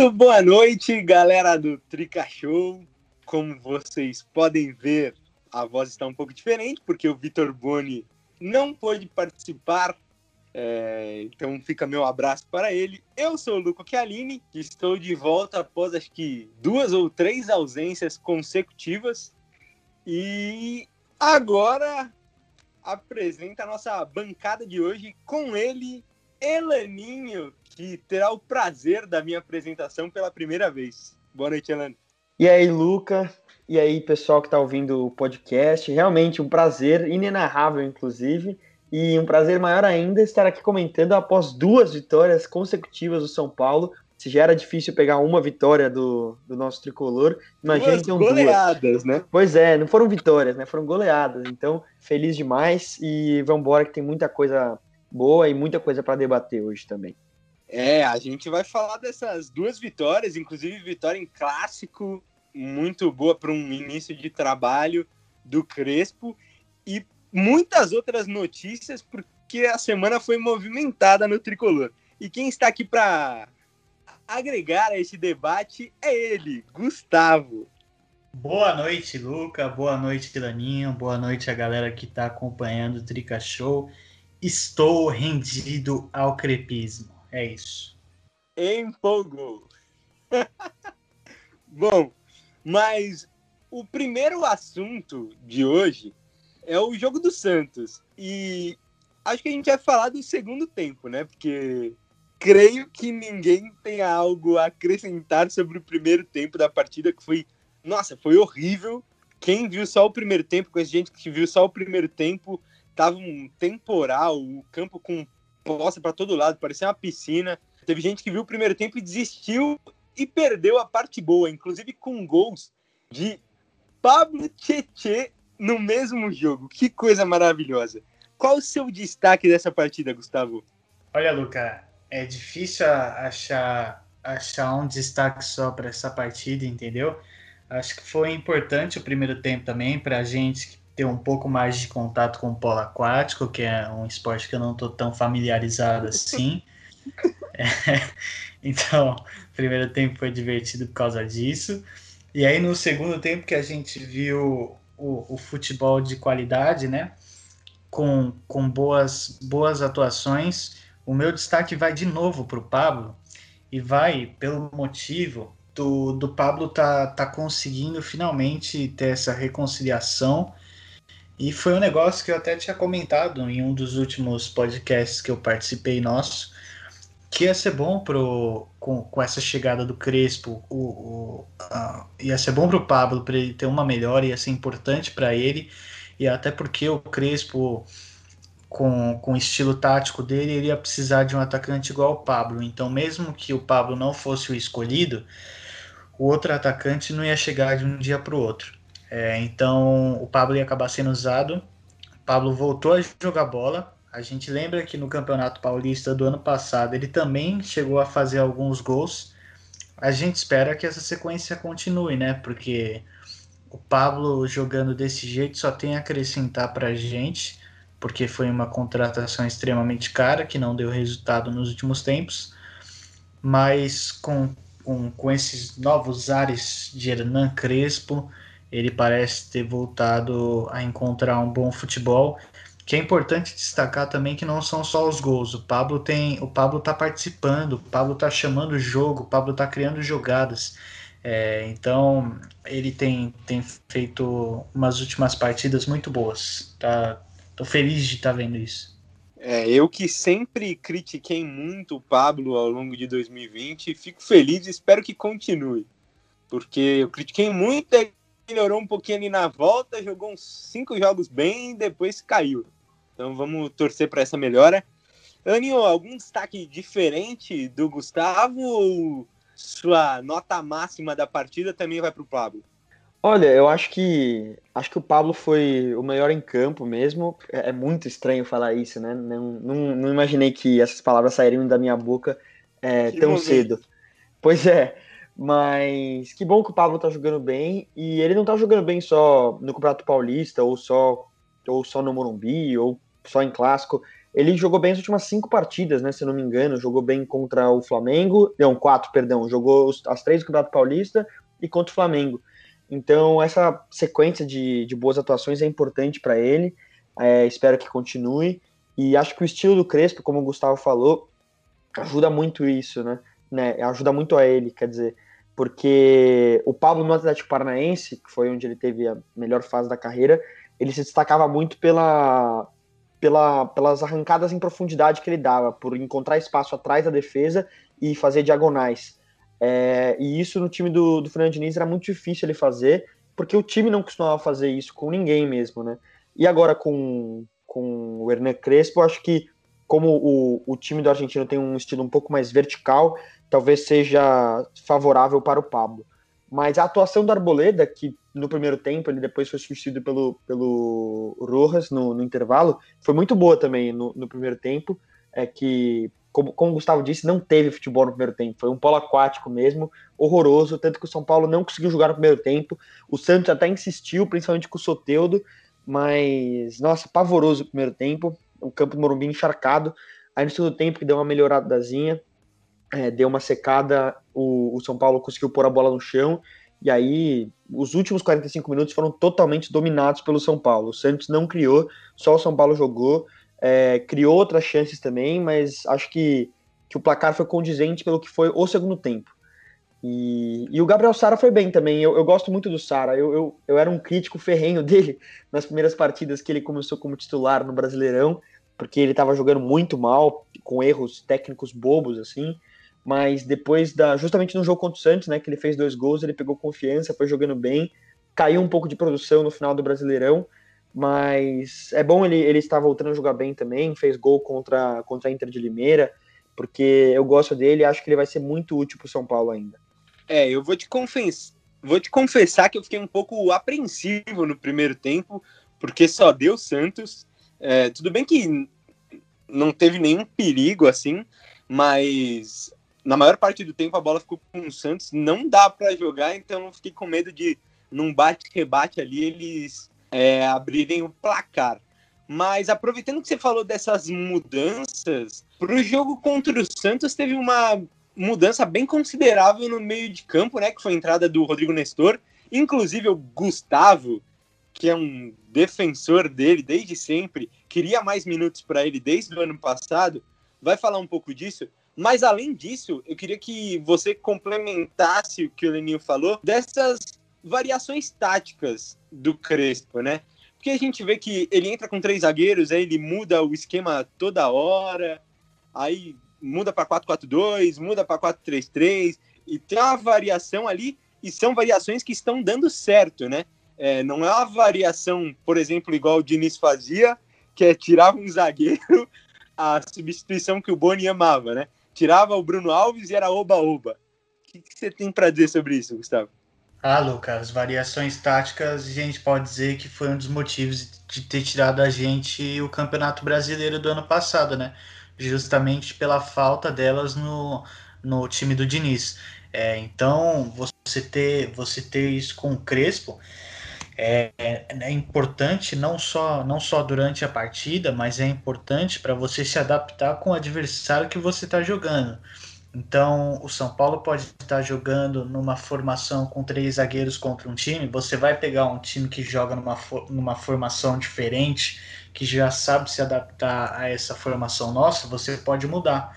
Muito boa noite, galera do Trica Show. Como vocês podem ver, a voz está um pouco diferente, porque o Vitor Boni não pôde participar. É, então fica meu abraço para ele. Eu sou o Luco Chialini, estou de volta após acho que duas ou três ausências consecutivas. E agora apresenta a nossa bancada de hoje com ele, Elaninho, que terá o prazer da minha apresentação pela primeira vez. Boa noite, Elan. E aí, Luca? E aí, pessoal que está ouvindo o podcast? Realmente um prazer inenarrável, inclusive. E um prazer maior ainda estar aqui comentando após duas vitórias consecutivas do São Paulo. Se já era difícil pegar uma vitória do, do nosso tricolor, imagina duas goleadas, duas. né? Pois é, não foram vitórias, né? Foram goleadas. Então, feliz demais e vamos embora que tem muita coisa boa e muita coisa para debater hoje também. É, a gente vai falar dessas duas vitórias, inclusive vitória em clássico, muito boa para um início de trabalho do Crespo e muitas outras notícias, porque a semana foi movimentada no tricolor. E quem está aqui para agregar a esse debate é ele, Gustavo. Boa noite, Luca. Boa noite, Tilaninho. Boa noite a galera que está acompanhando o Trica Show. Estou rendido ao crepismo. É isso. Empolgou. Bom, mas o primeiro assunto de hoje é o jogo do Santos. E acho que a gente vai falar do segundo tempo, né? Porque creio que ninguém tem algo a acrescentar sobre o primeiro tempo da partida, que foi, nossa, foi horrível. Quem viu só o primeiro tempo, com a gente que viu só o primeiro tempo, tava um temporal, o campo com poça para todo lado, parecia uma piscina. Teve gente que viu o primeiro tempo e desistiu e perdeu a parte boa, inclusive com gols de Pablo Tietê no mesmo jogo. Que coisa maravilhosa. Qual o seu destaque dessa partida, Gustavo? Olha, Luca, é difícil achar, achar um destaque só para essa partida, entendeu? Acho que foi importante o primeiro tempo também para a gente ter um pouco mais de contato com o polo aquático, que é um esporte que eu não estou tão familiarizado assim. É, então, o primeiro tempo foi divertido por causa disso. E aí, no segundo tempo, que a gente viu o, o futebol de qualidade, né? Com, com boas, boas atuações. O meu destaque vai de novo para o Pablo e vai pelo motivo do, do Pablo tá, tá conseguindo finalmente ter essa reconciliação. E foi um negócio que eu até tinha comentado em um dos últimos podcasts que eu participei nosso, que ia ser bom pro, com, com essa chegada do Crespo, o, o, ia ser bom para o Pablo para ele ter uma melhora, ia ser importante para ele, e até porque o Crespo, com, com o estilo tático dele, ele ia precisar de um atacante igual o Pablo. Então, mesmo que o Pablo não fosse o escolhido, o outro atacante não ia chegar de um dia para o outro. É, então, o Pablo ia acabar sendo usado. O Pablo voltou a jogar bola, a gente lembra que no Campeonato Paulista do ano passado ele também chegou a fazer alguns gols. A gente espera que essa sequência continue, né? Porque o Pablo jogando desse jeito só tem a acrescentar para a gente, porque foi uma contratação extremamente cara que não deu resultado nos últimos tempos. Mas com, com, com esses novos ares de Hernan Crespo, ele parece ter voltado a encontrar um bom futebol que é importante destacar também que não são só os gols. O Pablo tem, o Pablo tá participando, o Pablo tá chamando o jogo, o Pablo tá criando jogadas. É, então ele tem, tem feito umas últimas partidas muito boas. Tá, tô feliz de estar tá vendo isso. É, eu que sempre critiquei muito o Pablo ao longo de 2020, fico feliz e espero que continue. Porque eu critiquei muito, melhorou um pouquinho ali na volta, jogou uns cinco jogos bem e depois caiu. Então vamos torcer para essa melhora. Aninho, algum destaque diferente do Gustavo ou sua nota máxima da partida também vai para o Pablo? Olha, eu acho que acho que o Pablo foi o melhor em campo mesmo. É, é muito estranho falar isso, né? Não, não, não, imaginei que essas palavras sairiam da minha boca é, tão momento. cedo. Pois é, mas que bom que o Pablo tá jogando bem e ele não tá jogando bem só no Campeonato Paulista ou só ou só no Morumbi ou só em clássico. ele jogou bem as últimas cinco partidas, né? Se eu não me engano, jogou bem contra o Flamengo, não, quatro, perdão, jogou as três do Campeonato Paulista e contra o Flamengo. Então, essa sequência de, de boas atuações é importante para ele. É, espero que continue. E acho que o estilo do Crespo, como o Gustavo falou, ajuda muito isso, né? né? Ajuda muito a ele, quer dizer, porque o Pablo no Atlético Paranaense, que foi onde ele teve a melhor fase da carreira, ele se destacava muito pela, pela, pelas arrancadas em profundidade que ele dava, por encontrar espaço atrás da defesa e fazer diagonais. É, e isso no time do, do Fernando Diniz era muito difícil ele fazer, porque o time não costumava fazer isso com ninguém mesmo, né? E agora com, com o Hernan Crespo, acho que como o, o time do argentino tem um estilo um pouco mais vertical, talvez seja favorável para o Pablo. Mas a atuação do Arboleda, que no primeiro tempo ele depois foi substituído pelo, pelo Rojas no, no intervalo, foi muito boa também no, no primeiro tempo. É que, como, como o Gustavo disse, não teve futebol no primeiro tempo. Foi um polo aquático mesmo, horroroso. Tanto que o São Paulo não conseguiu jogar no primeiro tempo. O Santos até insistiu, principalmente com o Soteudo, mas, nossa, pavoroso o primeiro tempo. O campo do Morumbi encharcado. Aí no segundo tempo, que deu uma melhoradazinha, é, deu uma secada, o, o, São Paulo conseguiu pôr a bola no chão, e aí os últimos 45 minutos foram totalmente dominados pelo São Paulo. O Santos não criou, só o São Paulo jogou, é, criou outras chances também, mas acho que, que o placar foi condizente pelo que foi o segundo tempo. E, e o Gabriel Sara foi bem também. Eu, eu gosto muito do Sara. Eu, eu, eu era um crítico ferrenho dele nas primeiras partidas que ele começou como titular no Brasileirão, porque ele estava jogando muito mal, com erros técnicos bobos assim mas depois da justamente no jogo contra o Santos, né, que ele fez dois gols, ele pegou confiança, foi jogando bem, caiu um pouco de produção no final do Brasileirão, mas é bom ele, ele estar voltando a jogar bem também, fez gol contra, contra a Inter de Limeira, porque eu gosto dele e acho que ele vai ser muito útil para o São Paulo ainda. É, eu vou te confessar, vou te confessar que eu fiquei um pouco apreensivo no primeiro tempo, porque só deu Santos. É, tudo bem que não teve nenhum perigo assim, mas na maior parte do tempo a bola ficou com o Santos, não dá para jogar, então eu fiquei com medo de num bate-rebate ali eles é, abrirem o placar. Mas aproveitando que você falou dessas mudanças, para o jogo contra o Santos teve uma mudança bem considerável no meio de campo, né? Que foi a entrada do Rodrigo Nestor. Inclusive o Gustavo, que é um defensor dele desde sempre, queria mais minutos para ele desde o ano passado, vai falar um pouco disso. Mas além disso, eu queria que você complementasse o que o Leninho falou dessas variações táticas do Crespo, né? Porque a gente vê que ele entra com três zagueiros, aí ele muda o esquema toda hora, aí muda para 4-4-2, muda para 4-3-3, e tem uma variação ali, e são variações que estão dando certo, né? É, não é uma variação, por exemplo, igual o Diniz fazia, que é tirar um zagueiro, a substituição que o Boni amava, né? tirava o Bruno Alves e era oba-oba. O que, que você tem para dizer sobre isso, Gustavo? Ah, Lucas, variações táticas, a gente pode dizer que foi um dos motivos de ter tirado a gente o Campeonato Brasileiro do ano passado, né? Justamente pela falta delas no, no time do Diniz. É, então, você ter, você ter isso com o Crespo é, é, importante não só, não só durante a partida, mas é importante para você se adaptar com o adversário que você está jogando. Então, o São Paulo pode estar jogando numa formação com três zagueiros contra um time. Você vai pegar um time que joga numa, numa formação diferente, que já sabe se adaptar a essa formação nossa, você pode mudar.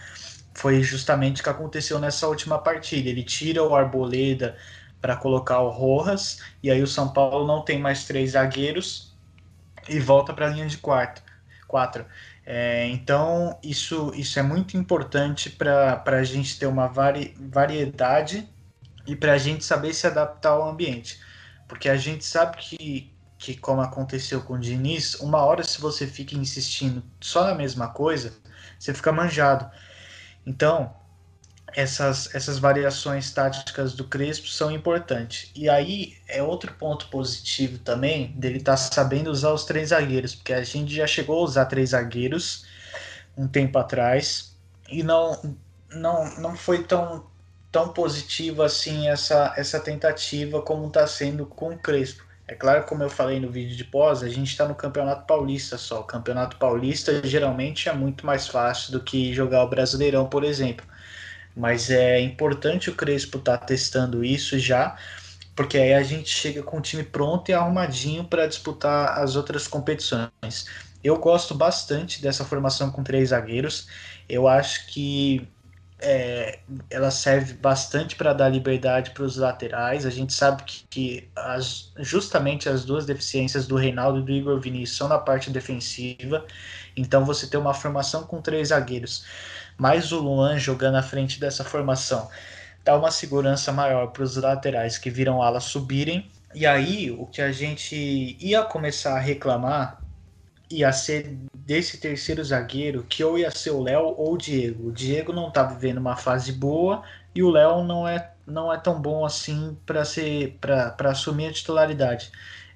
Foi justamente o que aconteceu nessa última partida. Ele tira o Arboleda para colocar o Rojas, e aí o São Paulo não tem mais três zagueiros e volta para a linha de quarto, quatro. É, então, isso, isso é muito importante para a gente ter uma vari, variedade e para a gente saber se adaptar ao ambiente. Porque a gente sabe que, que, como aconteceu com o Diniz, uma hora se você fica insistindo só na mesma coisa, você fica manjado. Então, essas, essas variações táticas do Crespo são importantes. E aí é outro ponto positivo também dele estar tá sabendo usar os três zagueiros, porque a gente já chegou a usar três zagueiros um tempo atrás e não, não, não foi tão, tão positivo assim essa, essa tentativa como está sendo com o Crespo. É claro, como eu falei no vídeo de pós, a gente está no Campeonato Paulista só. O Campeonato Paulista geralmente é muito mais fácil do que jogar o Brasileirão, por exemplo. Mas é importante o Crespo estar tá testando isso já, porque aí a gente chega com o time pronto e arrumadinho para disputar as outras competições. Eu gosto bastante dessa formação com três zagueiros. Eu acho que é, ela serve bastante para dar liberdade para os laterais. A gente sabe que, que as, justamente as duas deficiências do Reinaldo e do Igor Vinícius são na parte defensiva. Então você tem uma formação com três zagueiros, mais o Luan jogando à frente dessa formação, dá uma segurança maior para os laterais que viram alas subirem. E aí o que a gente ia começar a reclamar ia ser desse terceiro zagueiro que ou ia ser o Léo ou o Diego. O Diego não tá vivendo uma fase boa e o Léo não é, não é tão bom assim para ser para assumir a titularidade.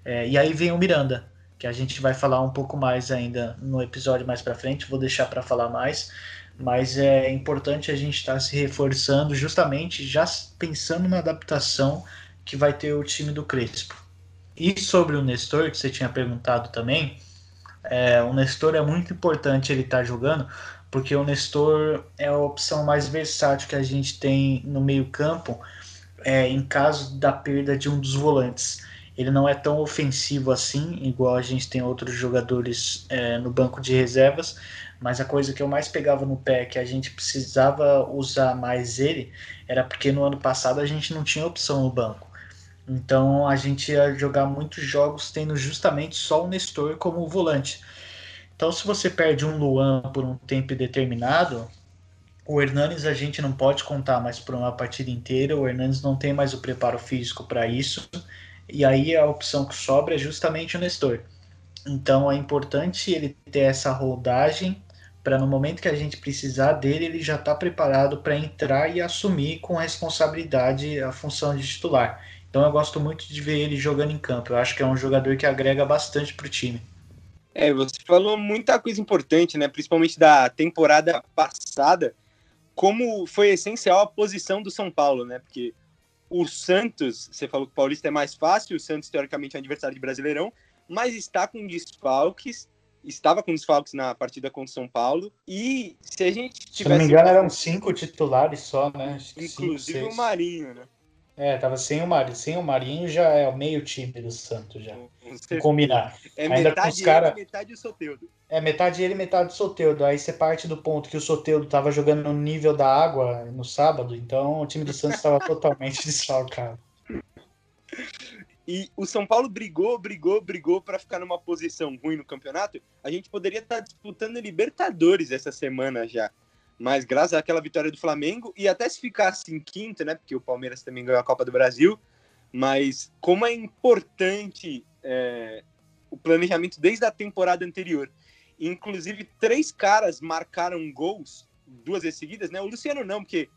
É, e aí vem o Miranda, que a gente vai falar um pouco mais ainda no episódio mais para frente, vou deixar para falar mais, mas é importante a gente estar tá se reforçando justamente já pensando na adaptação que vai ter o time do Crespo. E sobre o Nestor, que você tinha perguntado também, é, o Nestor é muito importante ele estar tá jogando, porque o Nestor é a opção mais versátil que a gente tem no meio-campo é, em caso da perda de um dos volantes. Ele não é tão ofensivo assim, igual a gente tem outros jogadores é, no banco de reservas, mas a coisa que eu mais pegava no pé, que a gente precisava usar mais ele, era porque no ano passado a gente não tinha opção no banco. Então a gente ia jogar muitos jogos tendo justamente só o Nestor como volante. Então se você perde um Luan por um tempo determinado, o Hernanes a gente não pode contar mais por uma partida inteira, o Hernanes não tem mais o preparo físico para isso, e aí a opção que sobra é justamente o Nestor. Então é importante ele ter essa rodagem para no momento que a gente precisar dele, ele já está preparado para entrar e assumir com responsabilidade a função de titular. Então eu gosto muito de ver ele jogando em campo. Eu acho que é um jogador que agrega bastante para o time. É, você falou muita coisa importante, né? Principalmente da temporada passada, como foi essencial a posição do São Paulo, né? Porque o Santos, você falou que o Paulista é mais fácil, o Santos teoricamente é um adversário de Brasileirão, mas está com desfalques, estava com desfalques na partida contra o São Paulo, e se a gente tivesse... Se não me engano, eram cinco titulares só, né? Inclusive cinco, o Marinho, né? É, tava sem o Marinho. Sem o Marinho já é o meio time do Santos já. Combinar. É Ainda metade com os cara... ele, metade o Soteudo. É, metade ele, metade o Soteudo. Aí você parte do ponto que o Soteudo tava jogando no nível da água no sábado, então o time do Santos estava totalmente desfalcado. E o São Paulo brigou, brigou, brigou para ficar numa posição ruim no campeonato. A gente poderia estar tá disputando Libertadores essa semana já. Mas graças àquela vitória do Flamengo, e até se ficasse em quinto, né? Porque o Palmeiras também ganhou a Copa do Brasil. Mas como é importante é, o planejamento desde a temporada anterior. Inclusive, três caras marcaram gols duas vezes seguidas, né? O Luciano não, porque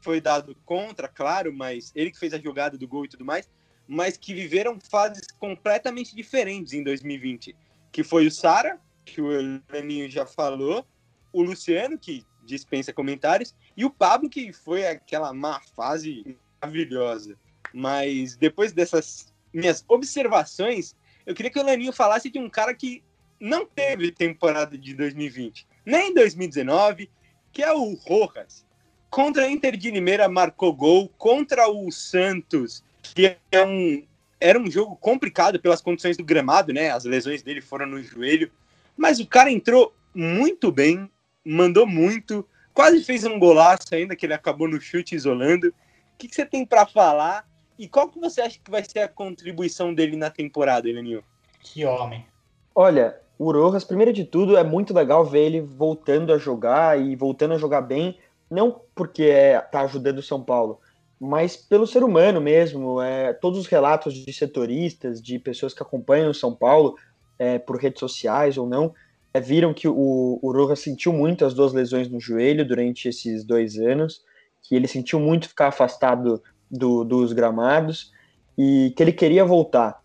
foi dado contra, claro, mas ele que fez a jogada do gol e tudo mais, mas que viveram fases completamente diferentes em 2020. Que foi o Sara, que o Leninho já falou, o Luciano, que dispensa comentários, e o Pablo, que foi aquela má fase maravilhosa. Mas depois dessas minhas observações, eu queria que o Laninho falasse de um cara que não teve temporada de 2020, nem 2019, que é o Rojas. Contra a Inter de Limeira marcou gol, contra o Santos, que é um, era um jogo complicado pelas condições do gramado, né? As lesões dele foram no joelho, mas o cara entrou muito bem, mandou muito, quase fez um golaço ainda, que ele acabou no chute isolando. O que, que você tem para falar? E qual que você acha que vai ser a contribuição dele na temporada, Elenil? Que homem. Olha, o Rojas, primeiro de tudo, é muito legal ver ele voltando a jogar e voltando a jogar bem, não porque é, tá ajudando o São Paulo, mas pelo ser humano mesmo. É, todos os relatos de setoristas, de pessoas que acompanham o São Paulo é, por redes sociais ou não, é, viram que o, o Rojas sentiu muito as duas lesões no joelho durante esses dois anos, que ele sentiu muito ficar afastado do, dos gramados e que ele queria voltar.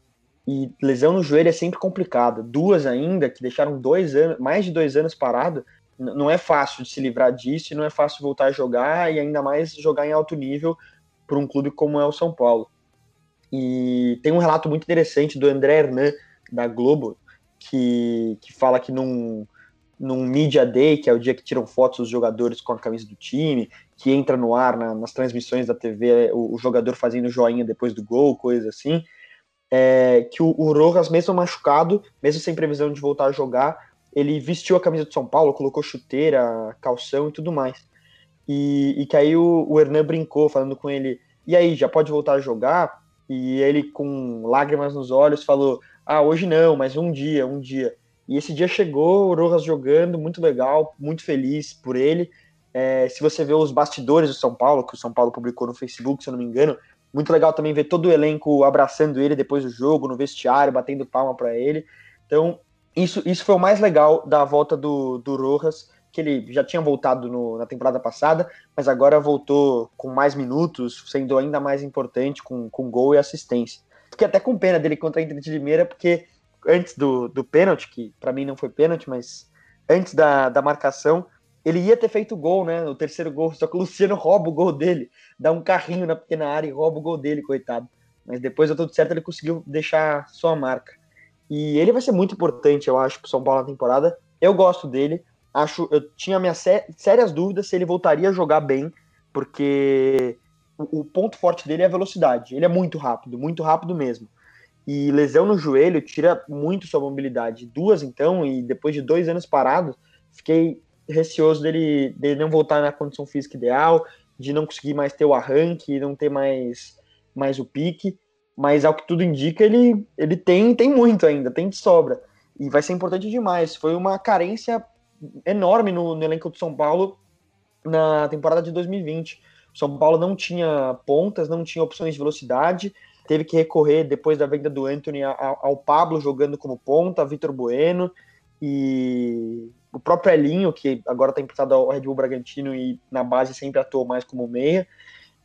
E lesão no joelho é sempre complicado. Duas ainda, que deixaram dois anos, mais de dois anos parado, não é fácil de se livrar disso e não é fácil voltar a jogar e ainda mais jogar em alto nível para um clube como é o São Paulo. E tem um relato muito interessante do André Hernan, da Globo, que, que fala que num, num Media Day, que é o dia que tiram fotos dos jogadores com a camisa do time, que entra no ar na, nas transmissões da TV, o, o, jogador fazendo joinha depois do gol, coisa assim, é, que o, o Rojas, mesmo machucado, mesmo sem previsão de voltar a jogar, ele vestiu a camisa de São Paulo, colocou chuteira, calção e tudo mais. E, e que aí o, o Hernan brincou, falando com ele, e aí, já pode voltar a jogar? E ele, com lágrimas nos olhos, falou, ah, hoje não, mas um dia, um dia. E esse dia chegou, o Rojas jogando, muito legal, muito feliz por ele. É, se você vê os bastidores do São Paulo, que o São Paulo publicou no Facebook, se eu não me engano, muito legal também ver todo o elenco abraçando ele depois do jogo, no vestiário, batendo palma para ele. Então, isso, isso foi o mais legal da volta do, do Rojas, que ele já tinha voltado no, na temporada passada, mas agora voltou com mais minutos, sendo ainda mais importante com, com gol e assistência. Fiquei até com pena dele contra a Inter de Limeira, porque antes do, do pênalti, que para mim não foi pênalti, mas antes da, da marcação, ele ia ter feito gol, né? O terceiro gol, só que o Luciano rouba o gol dele, dá um carrinho na pequena área e rouba o gol dele, coitado. Mas depois deu tudo certo, ele conseguiu deixar sua marca. E ele vai ser muito importante, eu acho, pro São Paulo na temporada. Eu gosto dele. Acho, eu tinha minhas sérias dúvidas se ele voltaria a jogar bem, porque o, o ponto forte dele é a velocidade. Ele é muito rápido, muito rápido mesmo. E lesão no joelho tira muito sua mobilidade. Duas, então, e depois de dois anos parado, fiquei receoso dele, dele não voltar na condição física ideal, de não conseguir mais ter o arranque, não ter mais, mais o pique. Mas ao que tudo indica, ele, ele tem, tem muito ainda, tem de sobra. E vai ser importante demais. Foi uma carência enorme no, no elenco do São Paulo na temporada de 2020. O São Paulo não tinha pontas, não tinha opções de velocidade, teve que recorrer, depois da venda do Anthony, ao Pablo jogando como ponta, Vitor Bueno e o próprio Elinho, que agora está emprestado ao Red Bull Bragantino e na base sempre atuou mais como meia.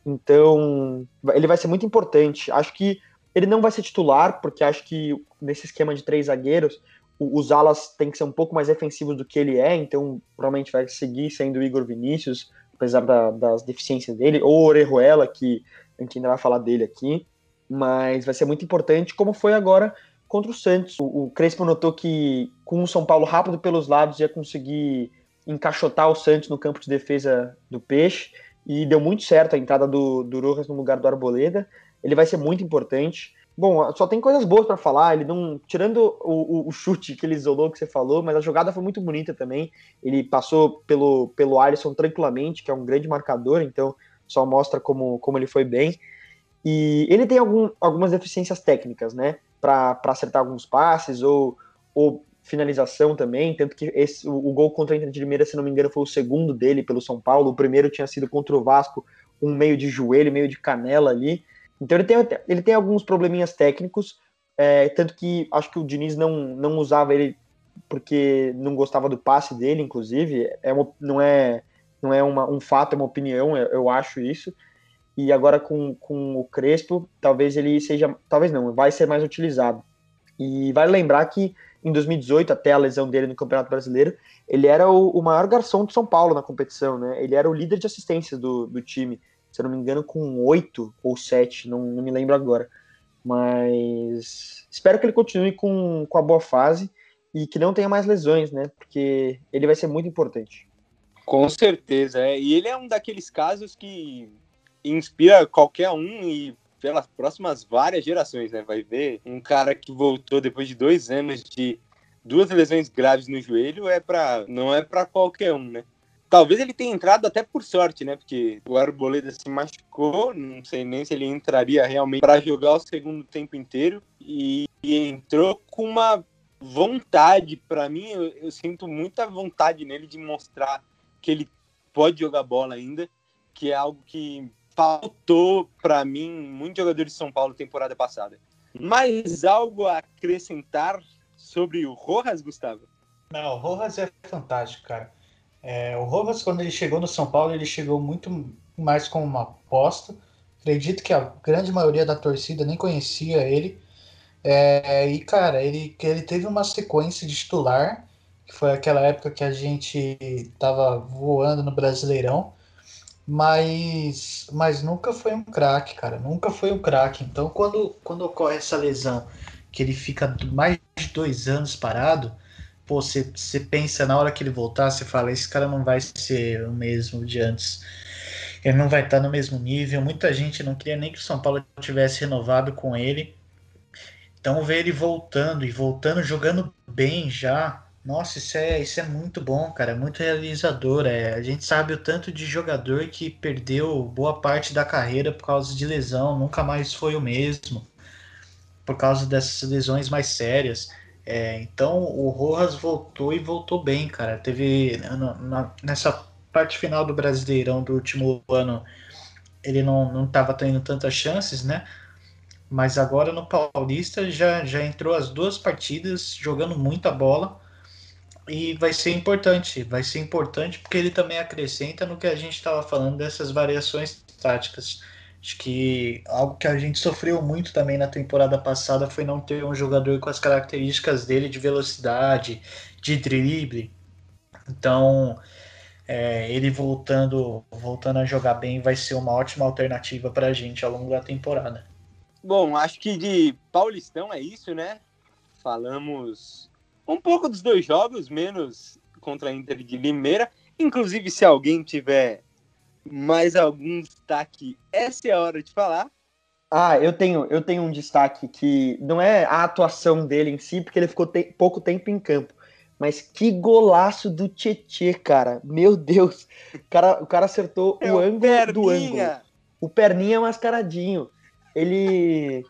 Então, ele vai ser muito importante. Acho que ele não vai ser titular, porque acho que nesse esquema de três zagueiros, os alas têm que ser um pouco mais defensivos do que ele é, então provavelmente vai seguir sendo o Igor Vinícius, apesar da, das deficiências dele, ou Orejuela, que a gente ainda vai falar dele aqui mas vai ser muito importante, como foi agora contra o Santos. O, o Crespo notou que com o São Paulo rápido pelos lados ia conseguir encaixotar o Santos no campo de defesa do Peixe, e deu muito certo a entrada do, do Rojas no lugar do Arboleda. Ele vai ser muito importante. Bom, só tem coisas boas para falar. Ele não, tirando o, o, o, chute que ele isolou que você falou, mas a jogada foi muito bonita também. Ele passou pelo pelo Alisson tranquilamente, que é um grande marcador, então só mostra como, como ele foi bem. E ele tem algum, algumas deficiências técnicas, né? Para acertar alguns passes ou, ou finalização também. Tanto que esse, o, o gol contra a Inter de Limeira, se não me engano, foi o segundo dele pelo São Paulo. O primeiro tinha sido contra o Vasco, um meio de joelho, meio de canela ali. Então ele tem, ele tem alguns probleminhas técnicos. É, tanto que acho que o Diniz não, não usava ele porque não gostava do passe dele, inclusive. É uma, não é, não é uma, um fato, é uma opinião, eu, eu acho isso e agora com, com o Crespo, talvez ele seja, talvez não, vai ser mais utilizado. E vale lembrar que em 2018, até a lesão dele no Campeonato Brasileiro, ele era o, o maior garçom de São Paulo na competição, né? Ele era o líder de assistências do, do time, se eu não me engano, com oito ou sete, não, não me lembro agora. Mas espero que ele continue com, com a boa fase e que não tenha mais lesões, né? Porque ele vai ser muito importante. Com certeza, é. E ele é um daqueles casos que inspira qualquer um e pelas próximas várias gerações, né? Vai ver um cara que voltou depois de dois anos de duas lesões graves no joelho é para não é para qualquer um, né? Talvez ele tenha entrado até por sorte, né? Porque o Arboleda se machucou, não sei nem se ele entraria realmente para jogar o segundo tempo inteiro e, e entrou com uma vontade. Para mim, eu, eu sinto muita vontade nele de mostrar que ele pode jogar bola ainda, que é algo que faltou para mim muitos jogadores de São Paulo temporada passada. Mais algo a acrescentar sobre o Rojas, Gustavo? Não, o Rojas é fantástico, cara. É, o Rojas, quando ele chegou no São Paulo, ele chegou muito mais como uma aposta. Acredito que a grande maioria da torcida nem conhecia ele. É, e, cara, ele, ele teve uma sequência de titular, que foi aquela época que a gente tava voando no Brasileirão mas, mas nunca foi um craque, cara. Nunca foi um craque. Então, quando, quando ocorre essa lesão, que ele fica mais de dois anos parado, pô, você, pensa na hora que ele voltar, você fala: esse cara não vai ser o mesmo de antes. Ele não vai estar no mesmo nível. Muita gente não queria nem que o São Paulo tivesse renovado com ele. Então, ver ele voltando e voltando, jogando bem já, nossa, isso é, isso é muito bom, cara, é muito realizador. É, a gente sabe o tanto de jogador que perdeu boa parte da carreira por causa de lesão, nunca mais foi o mesmo, por causa dessas lesões mais sérias. É, então o Rojas voltou e voltou bem, cara. Teve na, na, nessa parte final do Brasileirão do último ano, ele não, não tava tendo tantas chances, né? Mas agora no Paulista já, já entrou as duas partidas jogando muita bola e vai ser importante, vai ser importante porque ele também acrescenta no que a gente estava falando dessas variações táticas. Acho que algo que a gente sofreu muito também na temporada passada foi não ter um jogador com as características dele de velocidade, de drible. Então, é, ele voltando, voltando a jogar bem vai ser uma ótima alternativa para a gente ao longo da temporada. Bom, acho que de Paulistão é isso, né? Falamos um pouco dos dois jogos, menos contra a Inter de Limeira. Inclusive, se alguém tiver mais algum destaque, essa é a hora de falar. Ah, eu tenho, eu tenho um destaque que não é a atuação dele em si, porque ele ficou te pouco tempo em campo. Mas que golaço do Tietê, cara. Meu Deus. O cara, o cara acertou é o, o ângulo perninha. do ângulo. O perninha mascaradinho. Ele.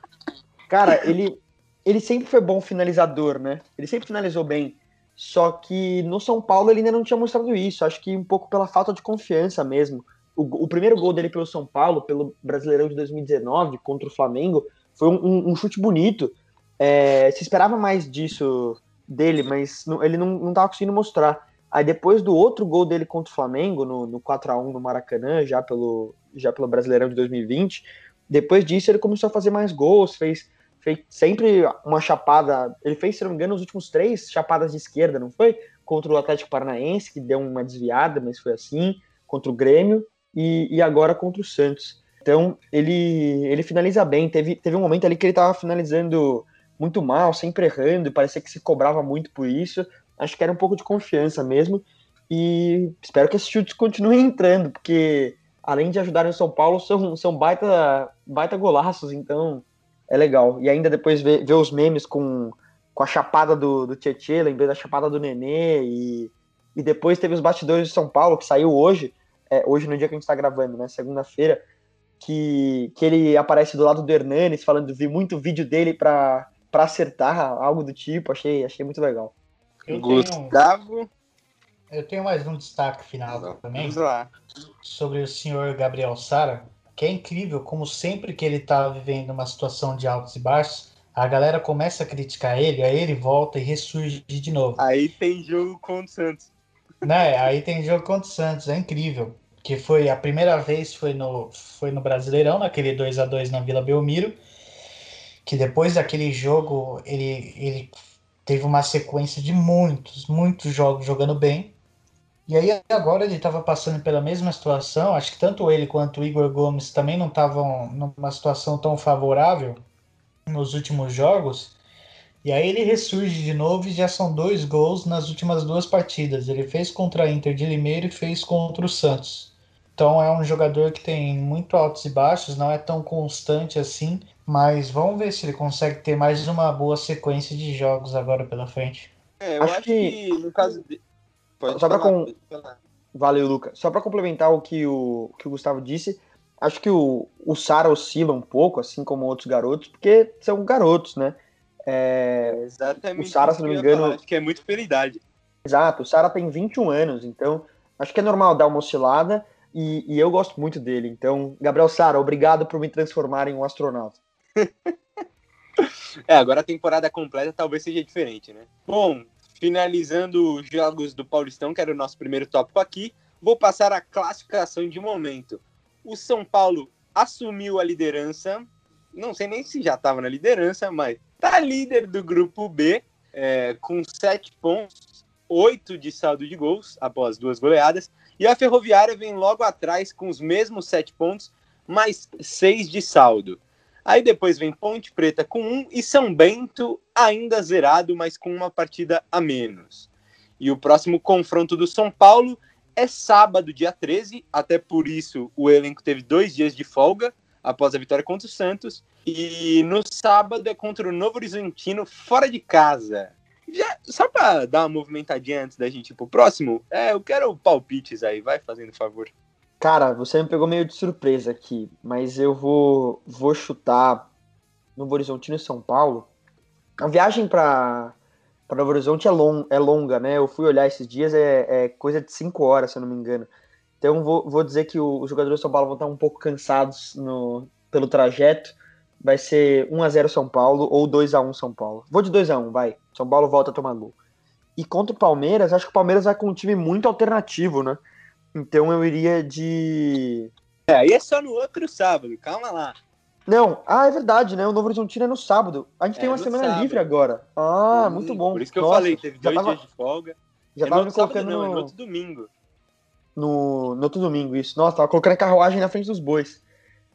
Cara, ele, ele sempre foi bom finalizador, né? Ele sempre finalizou bem. Só que no São Paulo ele ainda não tinha mostrado isso. Acho que um pouco pela falta de confiança mesmo. O, o primeiro gol dele pelo São Paulo, pelo Brasileirão de 2019, contra o Flamengo, foi um, um, um chute bonito. É, se esperava mais disso dele, mas não, ele não, não tava conseguindo mostrar. Aí depois do outro gol dele contra o Flamengo, no, no 4 a 1 no Maracanã, já pelo, já pelo Brasileirão de 2020, depois disso ele começou a fazer mais gols, fez fez sempre uma chapada. Ele fez, se não me engano, os últimos três chapadas de esquerda, não foi? Contra o Atlético Paranaense, que deu uma desviada, mas foi assim. Contra o Grêmio e, e agora contra o Santos. Então, ele, ele finaliza bem. Teve, teve um momento ali que ele estava finalizando muito mal, sempre errando, parecia que se cobrava muito por isso. Acho que era um pouco de confiança mesmo. E espero que esses chutes continuem entrando, porque além de ajudarem o São Paulo, são, são baita, baita golaços. Então, é legal. E ainda depois ver, ver os memes com, com a chapada do, do Tietchan, lembrei da chapada do Nenê, e, e depois teve os bastidores de São Paulo, que saiu hoje, é, hoje no dia que a gente está gravando, né, segunda-feira, que, que ele aparece do lado do Hernanes, falando, vi muito vídeo dele para acertar, algo do tipo, achei, achei muito legal. Eu Gustavo... Tenho, eu tenho mais um destaque final também. Vamos lá. Sobre o senhor Gabriel Sara, que é incrível como sempre que ele tá vivendo uma situação de altos e baixos, a galera começa a criticar ele, aí ele volta e ressurge de novo. Aí tem jogo contra o Santos. Né? Aí tem jogo contra o Santos, é incrível. Que foi a primeira vez foi no, foi no Brasileirão, naquele 2 a 2 na Vila Belmiro, que depois daquele jogo ele, ele teve uma sequência de muitos, muitos jogos jogando bem. E aí agora ele estava passando pela mesma situação, acho que tanto ele quanto o Igor Gomes também não estavam numa situação tão favorável nos últimos jogos. E aí ele ressurge de novo e já são dois gols nas últimas duas partidas. Ele fez contra a Inter de Limeira e fez contra o Santos. Então é um jogador que tem muito altos e baixos, não é tão constante assim, mas vamos ver se ele consegue ter mais uma boa sequência de jogos agora pela frente. É, eu acho, acho que, que no caso de Pode só para com... Valeu, Luca. Só para complementar o que o, que o Gustavo disse, acho que o, o Sara oscila um pouco, assim como outros garotos, porque são garotos, né? É... Exatamente. O Sara, se não me engano. Falar, acho que é muito pela idade. Exato, o Sara tem 21 anos, então acho que é normal dar uma oscilada e, e eu gosto muito dele. Então, Gabriel Sara, obrigado por me transformar em um astronauta. é, agora a temporada completa talvez seja diferente, né? Bom, finalizando os jogos do Paulistão, que era o nosso primeiro tópico aqui, vou passar a classificação de momento. O São Paulo assumiu a liderança, não sei nem se já estava na liderança, mas tá líder do grupo B, é, com sete pontos. oito de saldo de gols após duas goleadas. E a Ferroviária vem logo atrás com os mesmos sete pontos, mais seis de saldo. Aí depois vem Ponte Preta com um e São Bento ainda zerado, mas com uma partida a menos. E o próximo confronto do São Paulo é sábado, dia 13, até por isso o elenco teve dois dias de folga após a vitória contra o Santos. E no sábado é contra o Novo Horizontino fora de casa. Já, só para dar uma movimentadinha antes da gente ir pro próximo, é, eu quero palpites aí, vai fazendo favor. Cara, você me pegou meio de surpresa aqui, mas eu vou, vou chutar Novo Horizontino e São Paulo. A viagem para Novo Horizonte é, long, é longa, né? Eu fui olhar esses dias, é, é coisa de 5 horas, se eu não me engano. Então vou, vou dizer que os jogadores do São Paulo vão estar um pouco cansados no, pelo trajeto. Vai ser 1x0 São Paulo ou 2x1 São Paulo. Vou de 2x1, vai. São Paulo volta a tomar gol. E contra o Palmeiras, acho que o Palmeiras vai com um time muito alternativo, né? Então eu iria de. É, aí é só no outro sábado, calma lá. Não, ah, é verdade, né? O Novo Horizontino é no sábado. A gente é, tem uma semana sábado. livre agora. Ah, hum, muito bom. Por isso que Nossa, eu falei, teve dois tava... dias de folga. Já é tava me colocando sábado, no... Não, é no outro domingo no, no outro domingo, isso. Nossa, tava colocando a carruagem na frente dos bois.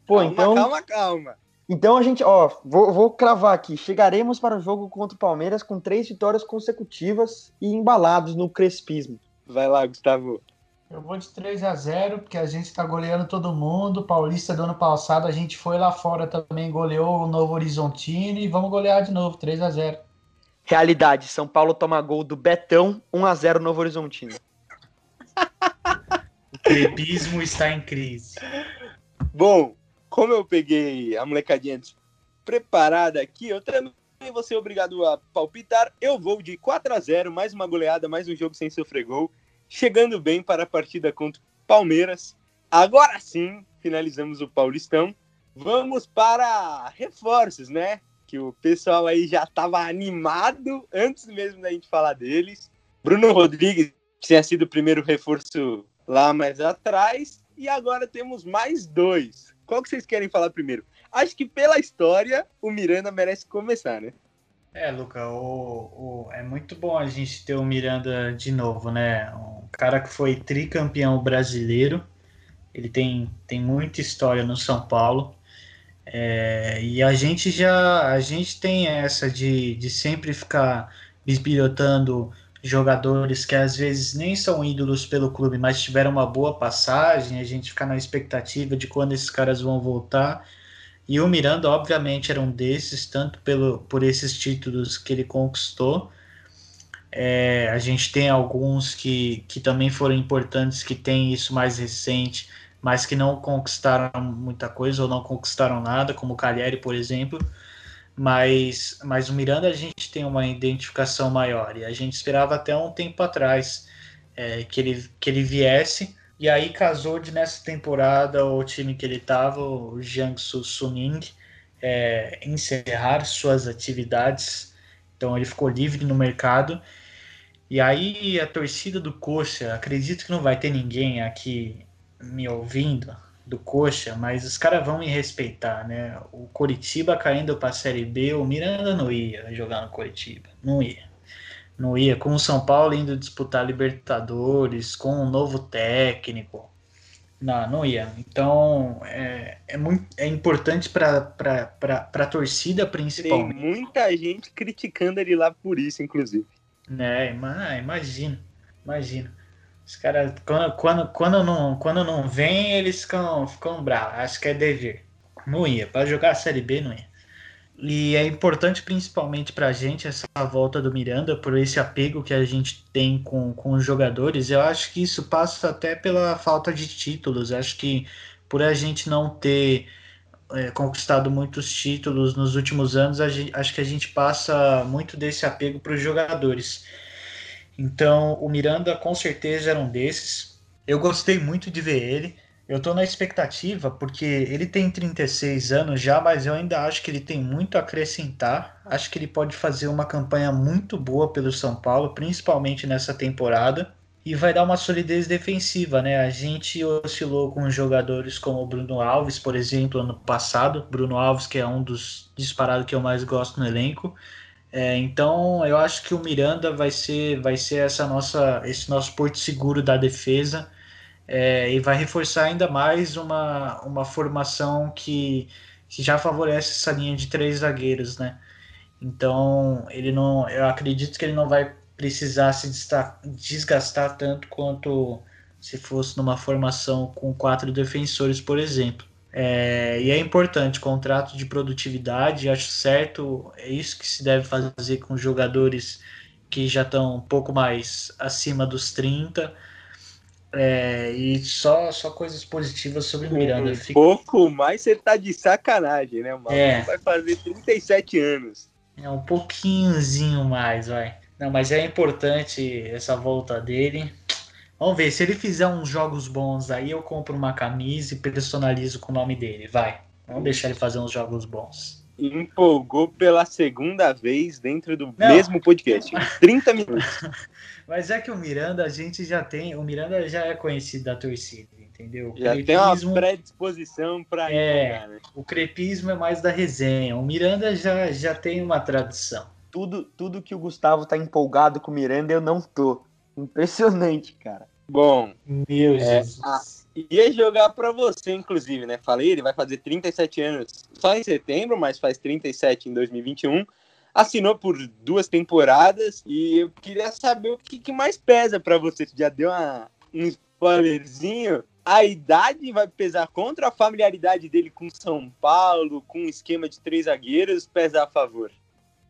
Pô, calma, então. Calma, calma. Então a gente, ó, vou, vou cravar aqui. Chegaremos para o jogo contra o Palmeiras com três vitórias consecutivas e embalados no crespismo. Vai lá, Gustavo. Eu vou de 3 a 0 porque a gente está goleando todo mundo. Paulista do ano passado, a gente foi lá fora também, goleou o Novo Horizontino e vamos golear de novo, 3 a 0 Realidade, São Paulo toma gol do Betão, 1 a 0 Novo Horizontino. Bebismo está em crise. Bom, como eu peguei a molecadinha preparada aqui, eu também vou ser obrigado a palpitar. Eu vou de 4 a 0 mais uma goleada, mais um jogo sem sofrer gol. Chegando bem para a partida contra o Palmeiras. Agora sim, finalizamos o Paulistão. Vamos para reforços, né? Que o pessoal aí já estava animado antes mesmo da gente falar deles. Bruno Rodrigues tinha sido o primeiro reforço lá mais atrás. E agora temos mais dois. Qual que vocês querem falar primeiro? Acho que pela história, o Miranda merece começar, né? É, Luca, o, o, é muito bom a gente ter o Miranda de novo, né? Um cara que foi tricampeão brasileiro. Ele tem, tem muita história no São Paulo. É, e a gente já a gente tem essa de, de sempre ficar bisbilhotando jogadores que às vezes nem são ídolos pelo clube, mas tiveram uma boa passagem, a gente fica na expectativa de quando esses caras vão voltar. E o Miranda, obviamente, era um desses, tanto pelo, por esses títulos que ele conquistou. É, a gente tem alguns que, que também foram importantes, que tem isso mais recente, mas que não conquistaram muita coisa ou não conquistaram nada, como o Cagliari, por exemplo mas, mas o Miranda a gente tem uma identificação maior. E a gente esperava até um tempo atrás é, que, ele, que ele viesse. E aí casou de nessa temporada o time que ele estava, o Jiangsu Suning, é, encerrar suas atividades, então ele ficou livre no mercado. E aí a torcida do Coxa, acredito que não vai ter ninguém aqui me ouvindo, do Coxa, mas os caras vão me respeitar, né? O Coritiba caindo para a Série B, o Miranda não ia jogar no Coritiba, não ia. Não ia. Com o São Paulo indo disputar Libertadores, com um novo técnico. Não, não ia. Então, é, é, muito, é importante para a torcida, principalmente. Tem muita gente criticando ele lá por isso, inclusive. É, imagina, imagina. Os caras, quando, quando, quando, não, quando não vem, eles ficam, ficam bravos. Acho que é dever. Não ia. Para jogar a Série B, não ia. E é importante, principalmente para a gente, essa volta do Miranda, por esse apego que a gente tem com, com os jogadores. Eu acho que isso passa até pela falta de títulos. Acho que por a gente não ter é, conquistado muitos títulos nos últimos anos, gente, acho que a gente passa muito desse apego para os jogadores. Então, o Miranda com certeza era um desses. Eu gostei muito de ver ele. Eu tô na expectativa porque ele tem 36 anos já, mas eu ainda acho que ele tem muito a acrescentar. Acho que ele pode fazer uma campanha muito boa pelo São Paulo, principalmente nessa temporada. E vai dar uma solidez defensiva, né? A gente oscilou com jogadores como o Bruno Alves, por exemplo, ano passado. Bruno Alves, que é um dos disparados que eu mais gosto no elenco. É, então eu acho que o Miranda vai ser, vai ser essa nossa, esse nosso porto seguro da defesa é, e vai reforçar ainda mais uma, uma formação que, que já favorece essa linha de três zagueiros, né? Então ele não, eu acredito que ele não vai precisar se desgastar tanto quanto se fosse numa formação com quatro defensores, por exemplo. É, e é importante, contrato de produtividade, acho certo, é isso que se deve fazer com jogadores que já estão um pouco mais acima dos 30. É, e só, só coisas positivas sobre o Miranda. Um pouco mais você tá de sacanagem, né? O é. vai fazer 37 anos. É um pouquinhozinho mais, vai. Não, mas é importante essa volta dele. Vamos ver, se ele fizer uns jogos bons aí, eu compro uma camisa e personalizo com o nome dele. Vai. Vamos deixar ele fazer uns jogos bons. Empolgou pela segunda vez dentro do Não. mesmo podcast. 30 minutos. Mas é que o Miranda, a gente já tem. O Miranda já é conhecido da torcida, entendeu? O já crepismo, tem uma predisposição para é, né? O crepismo é mais da resenha. O Miranda já, já tem uma tradição. Tudo, tudo que o Gustavo tá empolgado com o Miranda, eu não tô. Impressionante, cara. Bom. Meu é, Jesus. A, ia jogar para você, inclusive, né? Falei, ele vai fazer 37 anos só em setembro, mas faz 37 em 2021. Assinou por duas temporadas e eu queria saber o que, que mais pesa para você. Você já deu uma, um spoilerzinho? A idade vai pesar contra a familiaridade dele com São Paulo, com um esquema de três zagueiros, pesa a favor?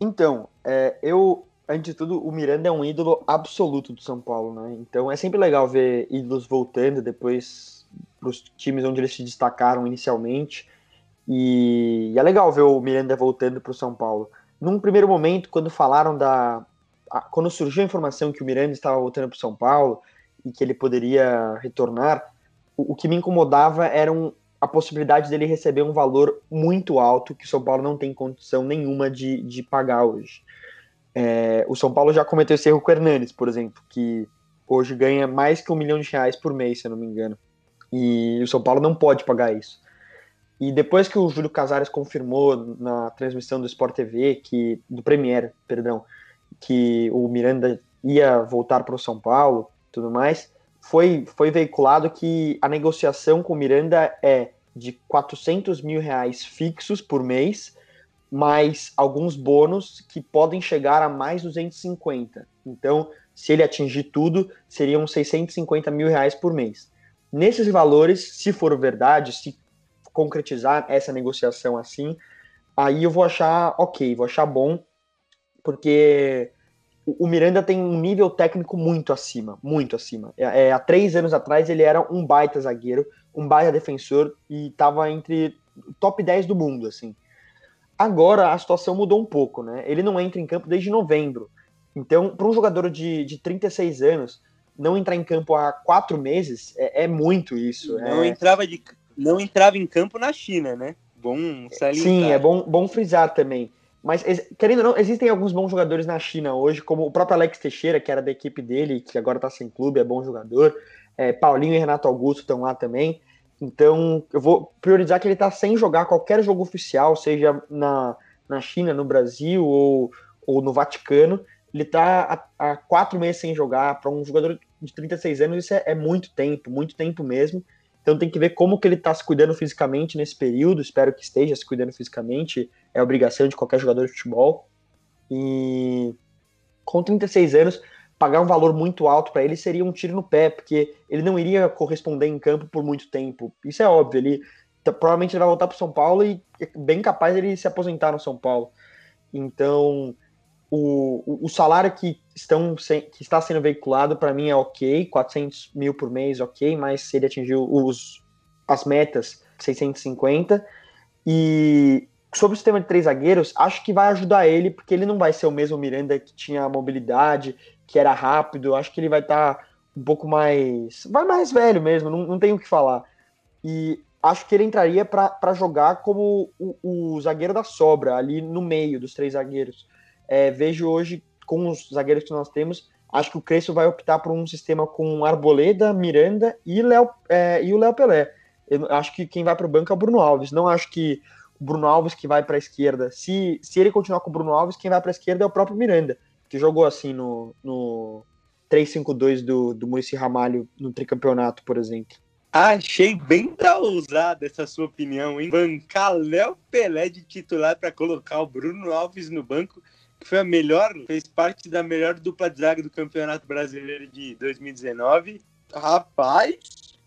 Então, é, eu antes de tudo, o Miranda é um ídolo absoluto do São Paulo, né? Então é sempre legal ver ídolos voltando depois para os times onde eles se destacaram inicialmente. E, e é legal ver o Miranda voltando para o São Paulo. Num primeiro momento, quando falaram da. A, quando surgiu a informação que o Miranda estava voltando para o São Paulo e que ele poderia retornar, o, o que me incomodava era um, a possibilidade dele receber um valor muito alto que o São Paulo não tem condição nenhuma de, de pagar hoje. É, o São Paulo já cometeu esse erro com o Hernanes, por exemplo, que hoje ganha mais que um milhão de reais por mês, se eu não me engano. E o São Paulo não pode pagar isso. E depois que o Júlio Casares confirmou na transmissão do Sport TV, que, do Premier, perdão, que o Miranda ia voltar para o São Paulo tudo mais, foi, foi veiculado que a negociação com o Miranda é de 400 mil reais fixos por mês mais alguns bônus que podem chegar a mais 250. Então, se ele atingir tudo, seriam 650 mil reais por mês. Nesses valores, se for verdade, se concretizar essa negociação assim, aí eu vou achar ok, vou achar bom, porque o Miranda tem um nível técnico muito acima, muito acima. É, é, há três anos atrás ele era um baita zagueiro, um baita defensor e estava entre top 10 do mundo, assim. Agora a situação mudou um pouco, né? Ele não entra em campo desde novembro. Então, para um jogador de, de 36 anos, não entrar em campo há quatro meses é, é muito isso. Não, é... entrava de, não entrava em campo na China, né? Bom salientar. Sim, é bom, bom frisar também. Mas, querendo ou não, existem alguns bons jogadores na China hoje, como o próprio Alex Teixeira, que era da equipe dele, que agora está sem clube, é bom jogador. É, Paulinho e Renato Augusto estão lá também. Então, eu vou priorizar que ele está sem jogar qualquer jogo oficial, seja na, na China, no Brasil ou, ou no Vaticano. Ele está há, quatro meses sem jogar. Para um jogador de 36 anos, isso é, é, muito tempo, muito tempo mesmo. Então, tem que ver como que ele está se cuidando fisicamente nesse período. Espero que esteja se cuidando fisicamente. É obrigação de qualquer jogador de futebol. E com 36 anos, pagar um valor muito alto para ele seria um tiro no pé, porque ele não iria corresponder em campo por muito tempo. Isso é óbvio, ele provavelmente ele vai voltar para São Paulo e é bem capaz ele se aposentar no São Paulo. Então, o, o salário que, estão, que está sendo veiculado para mim é ok, 400 mil por mês, ok, mas se ele atingiu os, as metas, 650. E sobre o sistema de três zagueiros, acho que vai ajudar ele, porque ele não vai ser o mesmo Miranda que tinha mobilidade, que era rápido. Acho que ele vai estar tá um pouco mais. Vai mais velho mesmo, não, não tenho o que falar. E acho que ele entraria para jogar como o, o, zagueiro da sobra, ali no meio dos três zagueiros. É, vejo hoje, com os zagueiros que nós temos, acho que o Crespo vai optar por um sistema com Arboleda, Miranda e, é, e o Léo Pelé. Eu acho que quem vai para o banco é o Bruno Alves. Não acho que o Bruno Alves que vai para a esquerda. Se, se ele continuar com o Bruno Alves, quem vai para a esquerda é o próprio Miranda, que jogou assim no, no 3-5-2 do, do Murici Ramalho no tricampeonato, por exemplo. Achei bem da ousada essa sua opinião, hein? Bancar Léo Pelé de titular para colocar o Bruno Alves no banco, que foi a melhor, fez parte da melhor dupla de zaga do Campeonato Brasileiro de 2019. Rapaz!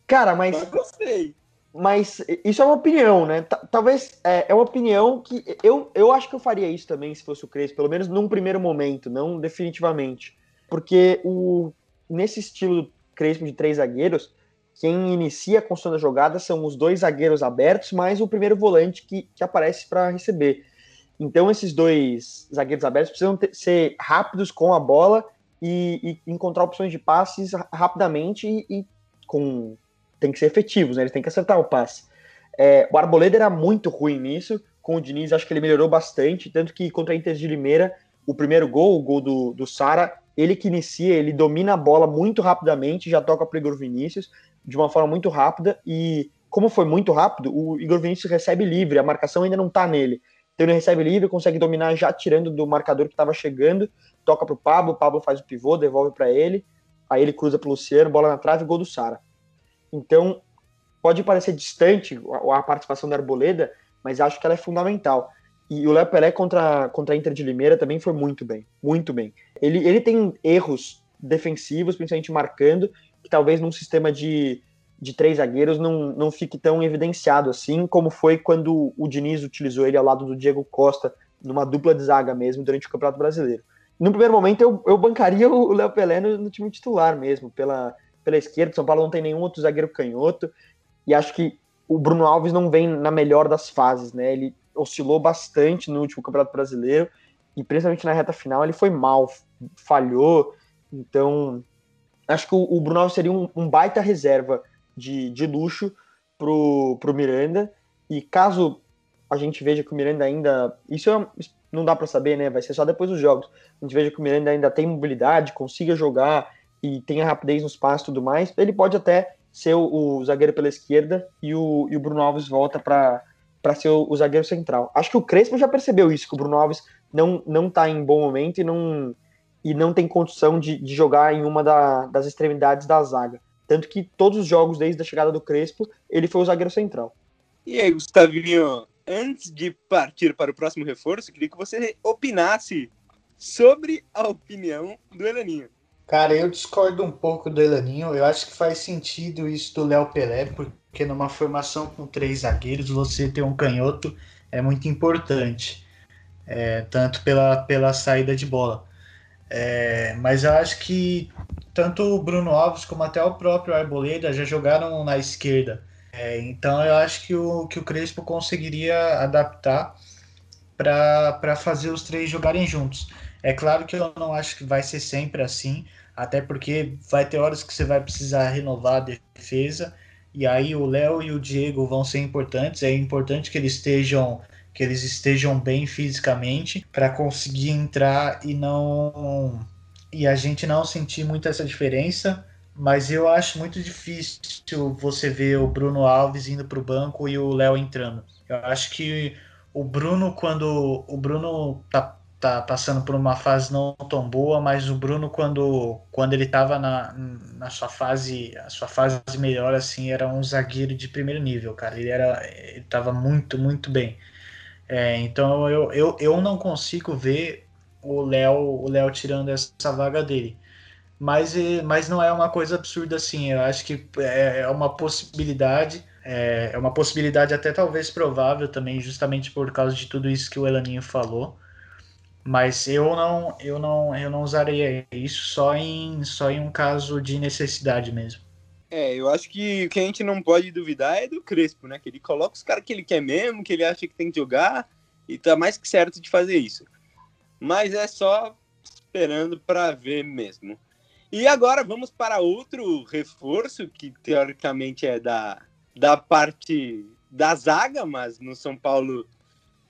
Cara, mas. Eu gostei. Mas isso é uma opinião, né? Talvez é, é, uma opinião que eu, eu acho que eu faria isso também se fosse o Crespo, pelo menos num primeiro momento, não definitivamente. Porque o, nesse estilo Crespo de três zagueiros, quem inicia a construção da jogada são os dois zagueiros abertos, mais o primeiro volante que, que aparece para receber. Então, esses dois zagueiros abertos precisam ter, ser rápidos com a bola e, e, encontrar opções de passes rapidamente e, e, com tem que ser efetivos, né? Eles têm que acertar o passe. É, o Arboleda era muito ruim nisso. Com o Diniz, acho que ele melhorou bastante. Tanto que contra a Inter de Limeira, o primeiro gol, o gol do, do Sara, ele que inicia, ele domina a bola muito rapidamente, já toca para o Igor Vinícius de uma forma muito rápida e como foi muito rápido, o Igor Vinícius recebe livre, a marcação ainda não está nele. Então ele recebe livre, consegue dominar já tirando do marcador que estava chegando, toca para o Pablo, o Pablo faz o pivô, devolve para ele, aí ele cruza para o Luciano, bola na trave, gol do Sara. Então pode parecer distante a participação da Arboleda, mas acho que ela é fundamental. E o Léo Pelé contra, contra a Inter de Limeira também foi muito bem, muito bem. Ele, ele tem erros defensivos, principalmente marcando, que talvez num sistema de, de três zagueiros não, não fique tão evidenciado assim, como foi quando o Diniz utilizou ele ao lado do Diego Costa, numa dupla de zaga mesmo, durante o Campeonato Brasileiro. No primeiro momento, eu, eu bancaria o Léo Pelé no, no, time titular mesmo, pela, pela esquerda. São Paulo não tem nenhum outro zagueiro canhoto, e acho que o Bruno Alves não vem na melhor das fases, né? Ele oscilou bastante no último Campeonato Brasileiro, e principalmente na reta final ele foi mal, falhou. Então, acho que o, o Bruno Alves seria um, um, baita reserva de, de luxo pro, pro Miranda. E caso a gente veja que o Miranda ainda. Isso é, não dá para saber, né? Vai ser só depois dos jogos. A gente veja que o Miranda ainda tem mobilidade, consiga jogar e tenha rapidez nos passos e tudo mais. Ele pode até ser o, o zagueiro pela esquerda e o, e o Bruno Alves volta para ser o, o, zagueiro central. Acho que o Crespo já percebeu isso, que o Bruno Alves não, não tá em bom momento e não e não tem condição de, de jogar em uma da, das extremidades da zaga. Tanto que todos os jogos, desde a chegada do Crespo, ele foi o zagueiro central. E aí, Gustavinho, antes de partir para o próximo reforço, queria que você opinasse sobre a opinião do Elaninho. Cara, eu discordo um pouco do Elaninho. Eu acho que faz sentido isso do Léo Pelé, porque numa formação com três zagueiros, você ter um canhoto é muito importante. É, tanto pela, pela saída de bola. É, mas eu acho que tanto o Bruno Alves como até o próprio Arboleda já jogaram na esquerda. É, então eu acho que o, que o Crespo conseguiria adaptar para fazer os três jogarem juntos. É claro que eu não acho que vai ser sempre assim, até porque vai ter horas que você vai precisar renovar a defesa, e aí o Léo e o Diego vão ser importantes. É importante que eles estejam que eles estejam bem fisicamente para conseguir entrar e não e a gente não sentir muito essa diferença. Mas eu acho muito difícil você ver o Bruno Alves indo para o banco e o Léo entrando. Eu acho que o Bruno, quando o Bruno tá, tá passando por uma fase não tão boa, mas o Bruno, quando, quando ele estava na, na sua fase, a sua fase melhor, assim, era um zagueiro de primeiro nível, cara. Ele era, ele estava muito, muito bem. É, então eu, eu, eu não consigo ver o Léo o Léo tirando essa vaga dele. Mas, mas não é uma coisa absurda assim. Eu acho que é, é uma possibilidade. É, é uma possibilidade até talvez provável também, justamente por causa de tudo isso que o Elaninho falou. Mas eu não, eu não, eu não usaria isso só em, só em um caso de necessidade mesmo. É, eu acho que o que a gente não pode duvidar é do Crespo, né? Que ele coloca os caras que ele quer mesmo, que ele acha que tem que jogar, e tá mais que certo de fazer isso. Mas é só esperando para ver mesmo. E agora vamos para outro reforço, que teoricamente é da, da parte da zaga, mas no São Paulo,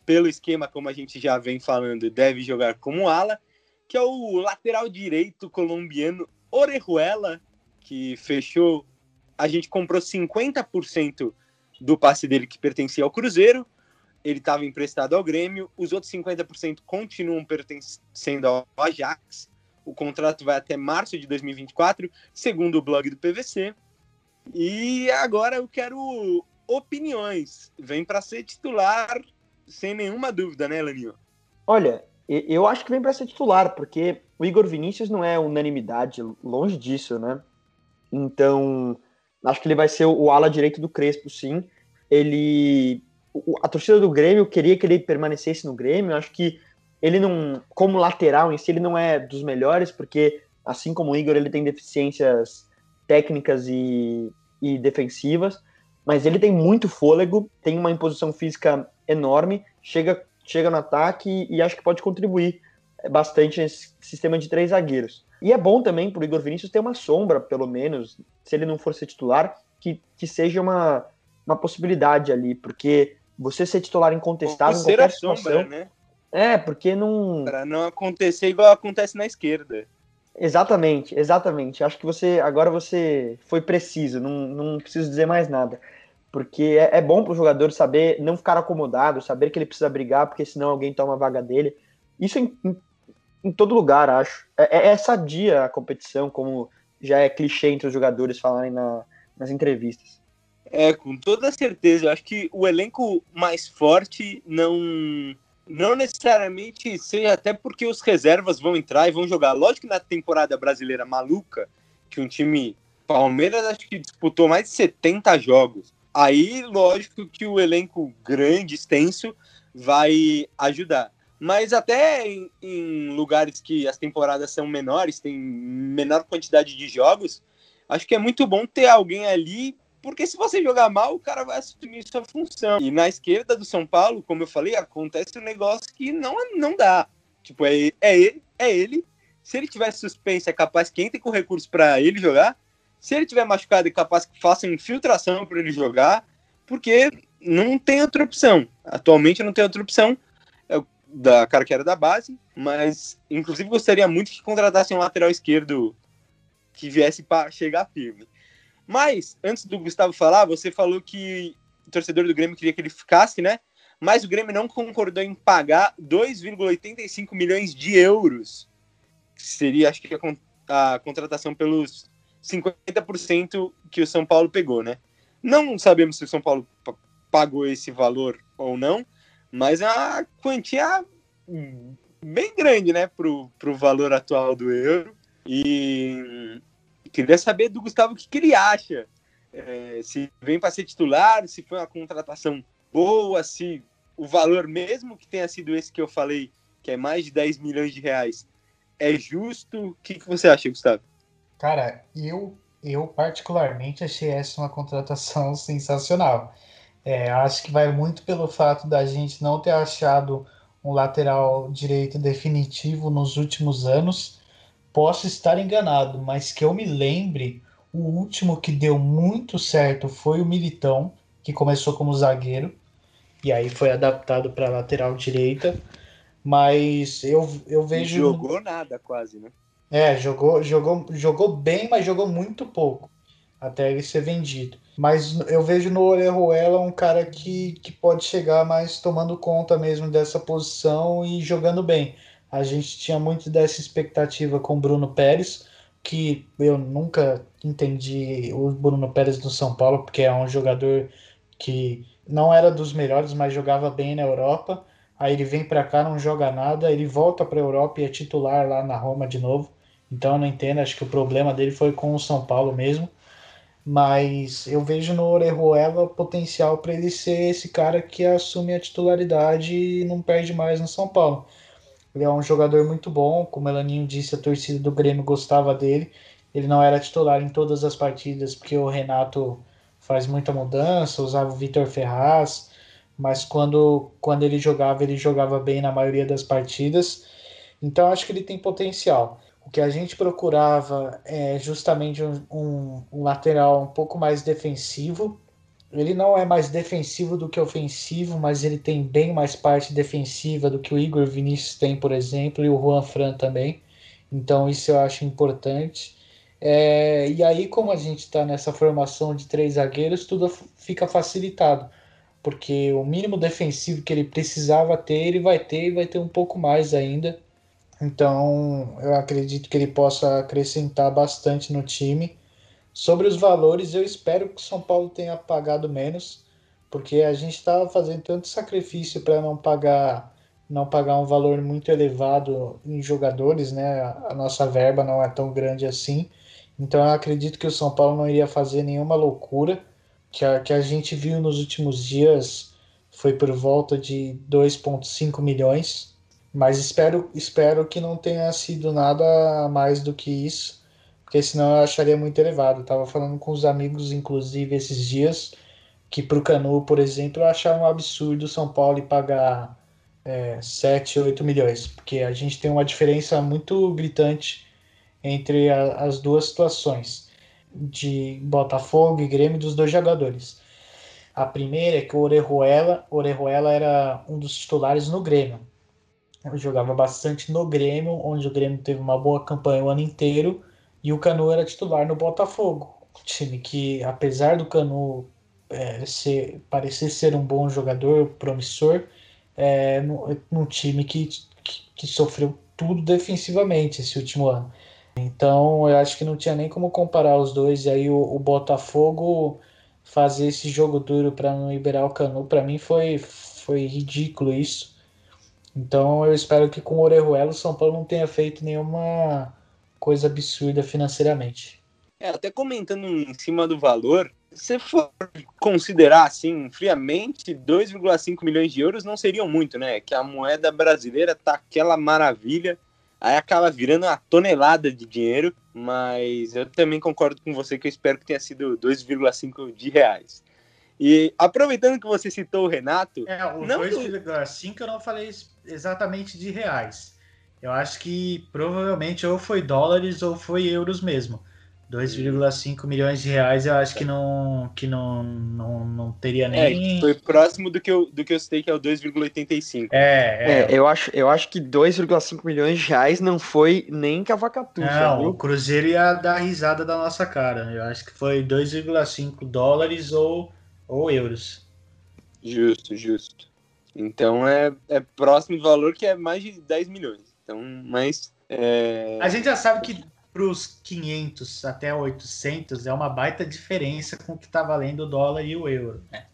pelo esquema, como a gente já vem falando, deve jogar como ala, que é o lateral direito colombiano Orejuela, que fechou a gente comprou 50% do passe dele que pertencia ao Cruzeiro ele estava emprestado ao Grêmio, os outros 50% continuam pertencendo ao Ajax. O contrato vai até março de 2024, segundo o blog do PVC. E agora eu quero opiniões. Vem para ser titular sem nenhuma dúvida, né, Laninho? Olha, eu acho que vem para ser titular, porque o Igor Vinícius não é unanimidade, longe disso, né? Então, acho que ele vai ser o ala direito do Crespo, sim. Ele a torcida do Grêmio queria que ele permanecesse no Grêmio. Acho que ele não, como lateral em si, ele não é dos melhores, porque assim como o Igor, ele tem deficiências técnicas e, e defensivas, mas ele tem muito fôlego, tem uma imposição física enorme, chega, chega no ataque e, e acho que pode contribuir bastante nesse sistema de três zagueiros. E é bom também para o Igor Vinícius ter uma sombra, pelo menos, se ele não for ser titular, que, que seja uma, uma possibilidade ali, porque você ser titular incontestável em qualquer situação. né? É, porque não. Para não acontecer igual acontece na esquerda. Exatamente, exatamente. Acho que você agora você foi preciso, não, não preciso dizer mais nada. Porque é, é bom para o jogador saber não ficar acomodado, saber que ele precisa brigar, porque senão alguém toma a vaga dele. Isso em, em, em todo lugar, acho. É, é, é sadia a competição, como já é clichê entre os jogadores falarem na, nas entrevistas. É, com toda certeza. Eu acho que o elenco mais forte não não necessariamente seja até porque os reservas vão entrar e vão jogar. Lógico que na temporada brasileira maluca, que um time Palmeiras acho que disputou mais de 70 jogos. Aí, lógico que o elenco grande, extenso, vai ajudar. Mas até em, em lugares que as temporadas são menores, tem menor quantidade de jogos, acho que é muito bom ter alguém ali porque se você jogar mal, o cara vai assumir sua função. E na esquerda do São Paulo, como eu falei, acontece um negócio que não, não dá. Tipo, é, é ele, é ele. Se ele tiver suspenso, é capaz que entre com recurso para ele jogar. Se ele tiver machucado, é capaz que faça infiltração para ele jogar. Porque não tem outra opção. Atualmente não tem outra opção. É da cara que era da base, mas inclusive gostaria muito que contratassem um lateral esquerdo que viesse para chegar firme. Mas, antes do Gustavo falar, você falou que o torcedor do Grêmio queria que ele ficasse, né? Mas o Grêmio não concordou em pagar 2,85 milhões de euros. Que seria, acho que, a, a contratação pelos 50% que o São Paulo pegou, né? Não sabemos se o São Paulo pagou esse valor ou não, mas é uma quantia bem grande, né, pro, pro valor atual do euro. E Queria saber do Gustavo o que, que ele acha. É, se vem para ser titular, se foi uma contratação boa, se o valor mesmo que tenha sido esse que eu falei, que é mais de 10 milhões de reais, é justo. O que, que você acha, Gustavo? Cara, eu, eu particularmente achei essa uma contratação sensacional. É, acho que vai muito pelo fato da gente não ter achado um lateral direito definitivo nos últimos anos Posso estar enganado, mas que eu me lembre, o último que deu muito certo foi o Militão, que começou como zagueiro e aí foi adaptado para lateral direita. Mas eu, eu vejo. Jogou nada quase, né? É, jogou, jogou, jogou bem, mas jogou muito pouco até ele ser vendido. Mas eu vejo no Orejuela um cara que, que pode chegar mais tomando conta mesmo dessa posição e jogando bem. A gente tinha muito dessa expectativa com o Bruno Pérez, que eu nunca entendi o Bruno Pérez do São Paulo, porque é um jogador que não era dos melhores, mas jogava bem na Europa. Aí ele vem para cá, não joga nada, ele volta para a Europa e é titular lá na Roma de novo. Então não entendo, acho que o problema dele foi com o São Paulo mesmo. Mas eu vejo no Orejuela potencial para ele ser esse cara que assume a titularidade e não perde mais no São Paulo. Ele é um jogador muito bom, como o Elaninho disse, a torcida do Grêmio gostava dele. Ele não era titular em todas as partidas, porque o Renato faz muita mudança, usava o Vitor Ferraz, mas quando, quando ele jogava, ele jogava bem na maioria das partidas. Então acho que ele tem potencial. O que a gente procurava é justamente um, um, um lateral um pouco mais defensivo, ele não é mais defensivo do que ofensivo, mas ele tem bem mais parte defensiva do que o Igor Vinícius tem, por exemplo, e o Juan Fran também. Então isso eu acho importante. É, e aí, como a gente está nessa formação de três zagueiros, tudo fica facilitado. porque o mínimo defensivo que ele precisava ter, ele vai ter e vai ter um pouco mais ainda. Então, eu acredito que ele possa acrescentar bastante no time. Sobre os valores, eu espero que o São Paulo tenha pagado menos, porque a gente estava fazendo tanto sacrifício para não pagar não pagar um valor muito elevado em jogadores, né? A nossa verba não é tão grande assim. Então eu acredito que o São Paulo não iria fazer nenhuma loucura que a, que a gente viu nos últimos dias foi por volta de 2,5 milhões, mas espero, espero que não tenha sido nada mais do que isso, porque senão eu acharia muito elevado. Estava falando com os amigos, inclusive, esses dias, que para o Canu, por exemplo, eu achava um absurdo São Paulo pagar é, 7, 8 milhões, porque a gente tem uma diferença muito gritante entre a, as duas situações de Botafogo e Grêmio dos dois jogadores. A primeira é que o Orejuela, Orejuela era um dos titulares no Grêmio. Jogava bastante no Grêmio, onde o Grêmio teve uma boa campanha o ano inteiro, e o Canu era titular no Botafogo. Um time que, apesar do Canu é, ser, parecer ser um bom jogador, promissor, é num time que, que, que sofreu tudo defensivamente esse último ano. Então eu acho que não tinha nem como comparar os dois. E aí o, o Botafogo fazer esse jogo duro para não liberar o Canu, para mim foi, foi ridículo isso. Então eu espero que com o Orejuela o São Paulo não tenha feito nenhuma coisa absurda financeiramente. É, até comentando em cima do valor, se for considerar assim, friamente, 2,5 milhões de euros não seriam muito, né? Que a moeda brasileira tá aquela maravilha aí acaba virando uma tonelada de dinheiro, mas eu também concordo com você que eu espero que tenha sido 2,5 de reais. E aproveitando que você citou o Renato. É, o 2,5 eu não falei exatamente de reais. Eu acho que provavelmente ou foi dólares ou foi euros mesmo. 2,5 milhões de reais eu acho que não que não, não, não teria é, nem. É, foi próximo do que eu, do que eu citei, que é o 2,85. É, é. é, eu, acho, eu acho que 2,5 milhões de reais não foi nem cavacatuça. Não, viu? o Cruzeiro ia dar risada da nossa cara. Eu acho que foi 2,5 dólares ou, ou euros. Justo, justo. Então é, é próximo do valor que é mais de 10 milhões. Então, mas. É... A gente já sabe que para os 500 até 800 é uma baita diferença com o que está valendo o dólar e o euro. Né?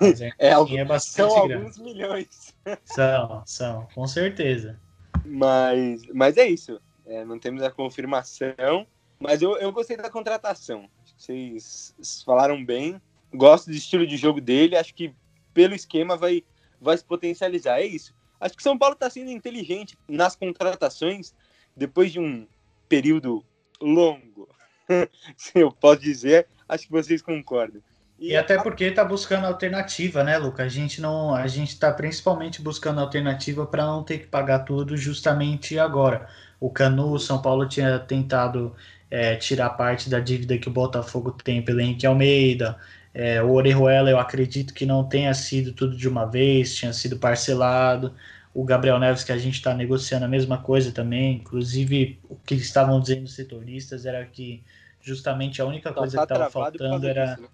Mas é, é, é bastante são grande. alguns milhões. São, são, com certeza. Mas, mas é isso. É, não temos a confirmação. Mas eu, eu gostei da contratação. Vocês falaram bem. Gosto do estilo de jogo dele. Acho que pelo esquema vai, vai se potencializar. É isso. Acho que São Paulo está sendo inteligente nas contratações. Depois de um, período longo, se eu posso dizer, acho que vocês concordam. E, e até porque está buscando alternativa, né, Luca? A gente não, a gente está principalmente buscando alternativa para não ter que pagar tudo justamente agora. O Canu, o São Paulo tinha tentado é, tirar parte da dívida que o Botafogo tem pelo Henrique Almeida. É, o Orejuela, eu acredito que não tenha sido tudo de uma vez, tinha sido parcelado o Gabriel Neves, que a gente está negociando a mesma coisa também. Inclusive, o que estavam dizendo os setoristas era que justamente a única coisa tá que estava faltando era, né?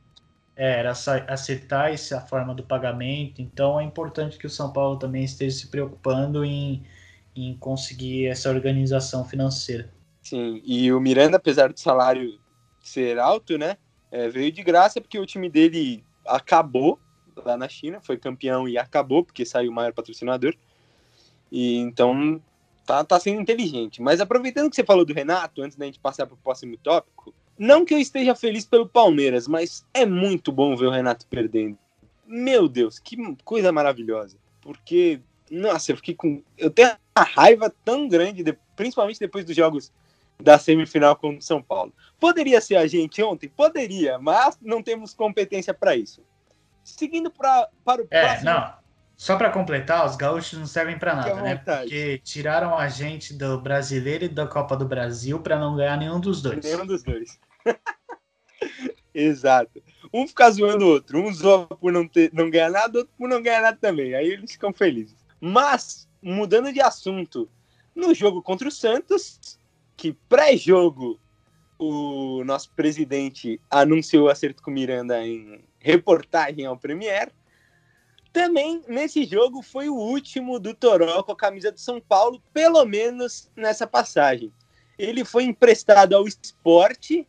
é, era acertar essa forma do pagamento. Então, é importante que o São Paulo também esteja se preocupando em, em conseguir essa organização financeira. Sim, e o Miranda, apesar do salário ser alto, né, é, veio de graça porque o time dele acabou lá na China, foi campeão e acabou porque saiu o maior patrocinador. E então tá, tá sendo inteligente. Mas aproveitando que você falou do Renato, antes da gente passar para o próximo tópico, não que eu esteja feliz pelo Palmeiras, mas é muito bom ver o Renato perdendo. Meu Deus, que coisa maravilhosa. Porque, nossa, eu fiquei com. Eu tenho uma raiva tão grande, principalmente depois dos jogos da semifinal com o São Paulo. Poderia ser a gente ontem? Poderia, mas não temos competência para isso. Seguindo pra, para o é, próximo. Não. Só para completar, os gaúchos não servem para nada, né? Porque tiraram a gente do brasileiro e da Copa do Brasil para não ganhar nenhum dos dois. Nenhum dos dois. Exato. Um fica zoando o outro. Um zoa por não, ter, não ganhar nada, outro por não ganhar nada também. Aí eles ficam felizes. Mas, mudando de assunto, no jogo contra o Santos, que pré-jogo o nosso presidente anunciou o acerto com Miranda em reportagem ao Premier também nesse jogo foi o último do Toró com a camisa do São Paulo, pelo menos nessa passagem. Ele foi emprestado ao esporte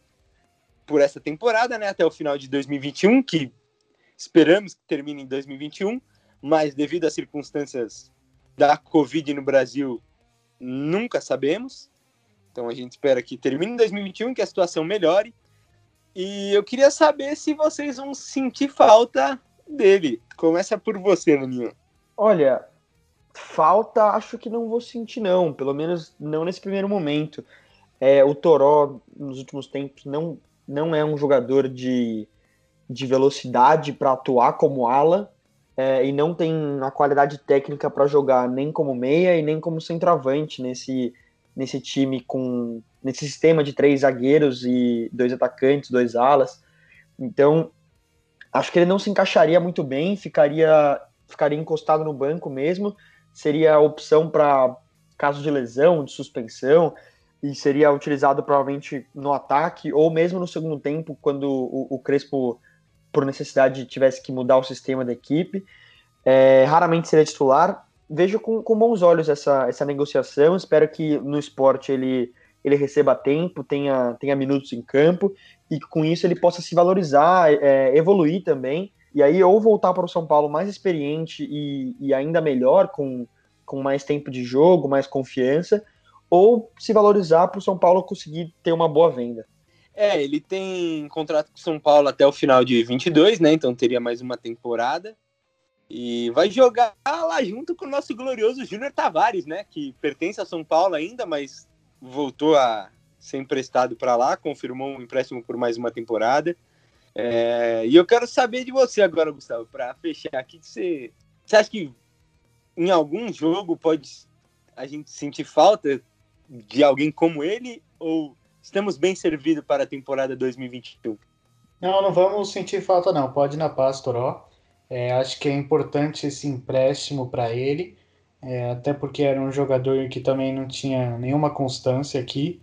por essa temporada, né, até o final de 2021, que esperamos que termine em 2021, mas devido às circunstâncias da Covid no Brasil, nunca sabemos. Então a gente espera que termine em 2021, que a situação melhore. E eu queria saber se vocês vão sentir falta dele. Começa por você, Maninho. Olha, falta acho que não vou sentir não, pelo menos não nesse primeiro momento. É, o Toró, nos últimos tempos, não, não é um jogador de, de velocidade para atuar como ala é, e não tem a qualidade técnica para jogar nem como meia e nem como centroavante nesse, nesse time com nesse sistema de três zagueiros e dois atacantes, dois alas. Então, acho que ele não se encaixaria muito bem, ficaria ficaria encostado no banco mesmo, seria a opção para caso de lesão, de suspensão, e seria utilizado provavelmente no ataque ou mesmo no segundo tempo, quando o, o Crespo, por necessidade, tivesse que mudar o sistema da equipe. É, raramente seria titular. Vejo com, com bons olhos essa, essa negociação. Espero que no esporte ele, ele receba tempo, tenha, tenha minutos em campo e com isso ele possa se valorizar, é, evoluir também. E aí, ou voltar para o São Paulo mais experiente e, e ainda melhor, com, com mais tempo de jogo, mais confiança, ou se valorizar para o São Paulo conseguir ter uma boa venda. É, ele tem contrato com o São Paulo até o final de 22, né? Então teria mais uma temporada. E vai jogar lá junto com o nosso glorioso Júnior Tavares, né? Que pertence a São Paulo ainda, mas voltou a ser emprestado para lá, confirmou um empréstimo por mais uma temporada. É, e eu quero saber de você agora, Gustavo, para fechar aqui. Você, você acha que em algum jogo pode a gente sentir falta de alguém como ele? Ou estamos bem servidos para a temporada 2021? Não, não vamos sentir falta, não. Pode ir na paz, Toró. É, acho que é importante esse empréstimo para ele, é, até porque era um jogador que também não tinha nenhuma constância aqui.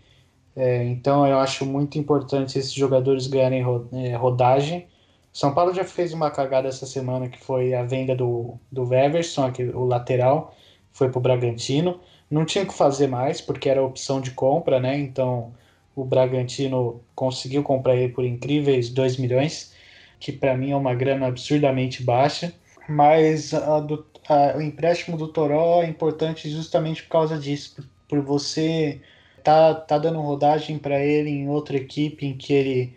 É, então eu acho muito importante esses jogadores ganharem é, rodagem. São Paulo já fez uma cagada essa semana que foi a venda do, do Weverson, aqui, o lateral, foi para o Bragantino. Não tinha que fazer mais, porque era opção de compra, né? Então o Bragantino conseguiu comprar ele por incríveis 2 milhões que para mim é uma grana absurdamente baixa, mas a do, a, o empréstimo do Toró é importante justamente por causa disso, por, por você tá, tá dando rodagem para ele em outra equipe em que ele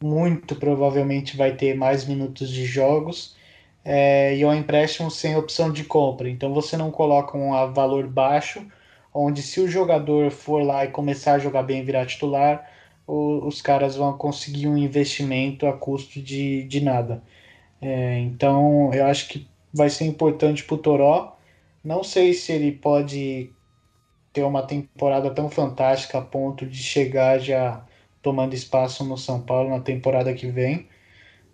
muito provavelmente vai ter mais minutos de jogos é, e é um empréstimo sem opção de compra. Então você não coloca um valor baixo, onde se o jogador for lá e começar a jogar bem e virar titular, os caras vão conseguir um investimento a custo de, de nada. É, então eu acho que vai ser importante para o Toró. Não sei se ele pode ter uma temporada tão fantástica a ponto de chegar já tomando espaço no São Paulo na temporada que vem.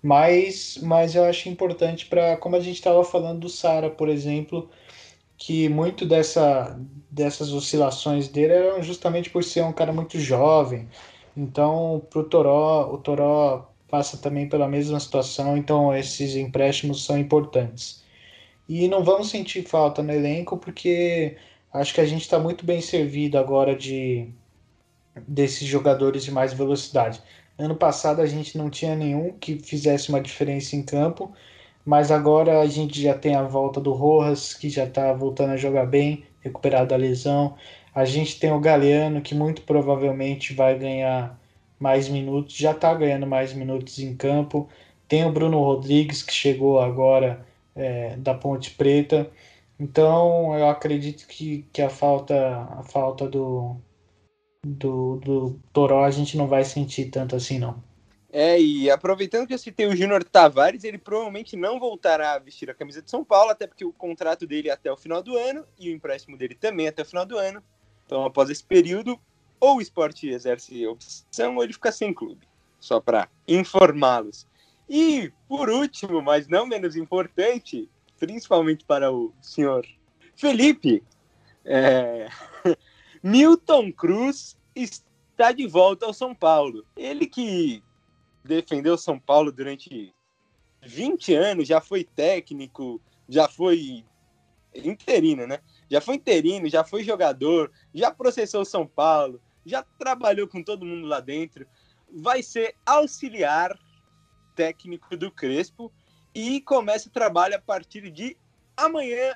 Mas, mas eu acho importante para, como a gente estava falando do Sara, por exemplo, que muito dessa, dessas oscilações dele eram justamente por ser um cara muito jovem, então, para o Toró, o Toró passa também pela mesma situação, então esses empréstimos são importantes. E não vamos sentir falta no elenco, porque acho que a gente está muito bem servido agora de desses jogadores de mais velocidade. Ano passado a gente não tinha nenhum que fizesse uma diferença em campo, mas agora a gente já tem a volta do Rojas, que já está voltando a jogar bem, recuperado da lesão. A gente tem o Galeano, que muito provavelmente vai ganhar mais minutos, já está ganhando mais minutos em campo. Tem o Bruno Rodrigues, que chegou agora é, da Ponte Preta. Então, eu acredito que, que a falta, a falta do, do, do Toró a gente não vai sentir tanto assim, não. É, e aproveitando que eu citei o Júnior Tavares, ele provavelmente não voltará a vestir a camisa de São Paulo, até porque o contrato dele é até o final do ano e o empréstimo dele também é até o final do ano. Então, após esse período, ou o esporte exerce opção ou ele fica sem clube. Só para informá-los. E, por último, mas não menos importante, principalmente para o senhor Felipe, é... Milton Cruz está de volta ao São Paulo. Ele que defendeu São Paulo durante 20 anos, já foi técnico, já foi interino, né? Já foi interino, já foi jogador, já processou São Paulo, já trabalhou com todo mundo lá dentro. Vai ser auxiliar técnico do Crespo e começa o trabalho a partir de amanhã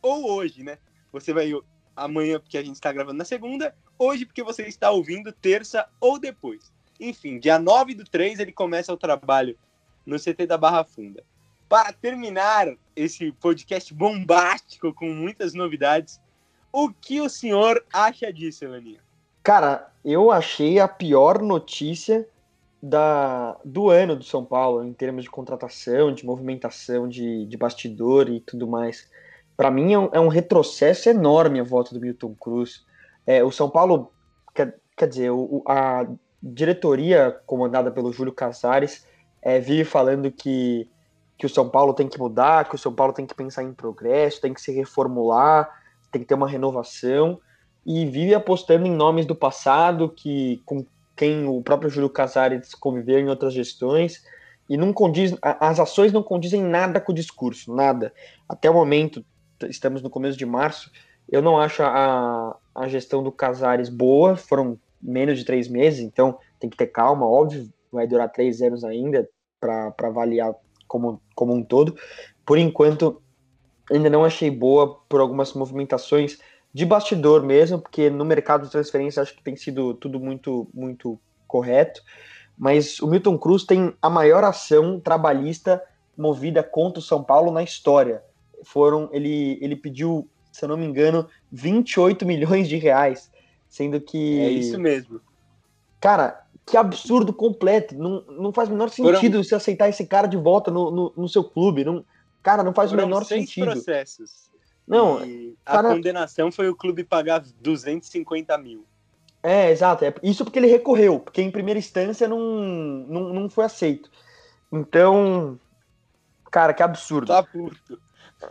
ou hoje, né? Você vai amanhã porque a gente está gravando na segunda, hoje porque você está ouvindo terça ou depois. Enfim, dia 9 do 3 ele começa o trabalho no CT da Barra Funda. Para terminar esse podcast bombástico com muitas novidades, o que o senhor acha disso, Elaninha? Cara, eu achei a pior notícia da, do ano do São Paulo, em termos de contratação, de movimentação, de, de bastidor e tudo mais. Para mim é um, é um, retrocesso enorme a volta do Milton Cruz. É, o São Paulo, quer, quer dizer, o, a diretoria comandada pelo Júlio Casares é, vive falando que, que o São Paulo tem que mudar, que o São Paulo tem que pensar em progresso, tem que se reformular, tem que ter uma renovação, e vive apostando em nomes do passado que com quem o próprio Júlio Casares conviveu em outras gestões, e não condiz, as ações não condizem nada com o discurso, nada. Até o momento, estamos no começo de março, eu não acho a, a gestão do Casares boa, foram menos de três meses, então tem que ter calma, óbvio, vai durar três anos ainda para avaliar como, como um todo. Por enquanto, ainda não achei boa por algumas movimentações de bastidor mesmo, porque no mercado de transferência acho que tem sido tudo muito, muito correto. Mas o Milton Cruz tem a maior ação trabalhista movida contra o São Paulo na história. Foram, ele, ele pediu, se eu não me engano, 28 milhões de reais, sendo que. É isso mesmo. Cara, que absurdo completo. Não, não faz o menor sentido Foram... você aceitar esse cara de volta no, no, no seu clube. Não, cara, não faz Foram o menor seis sentido. processos. Não, e cara... a condenação foi o clube pagar 250 mil. É, exato. É isso porque ele recorreu, porque em primeira instância não, não, não foi aceito. Então, cara, que absurdo. Tá puto.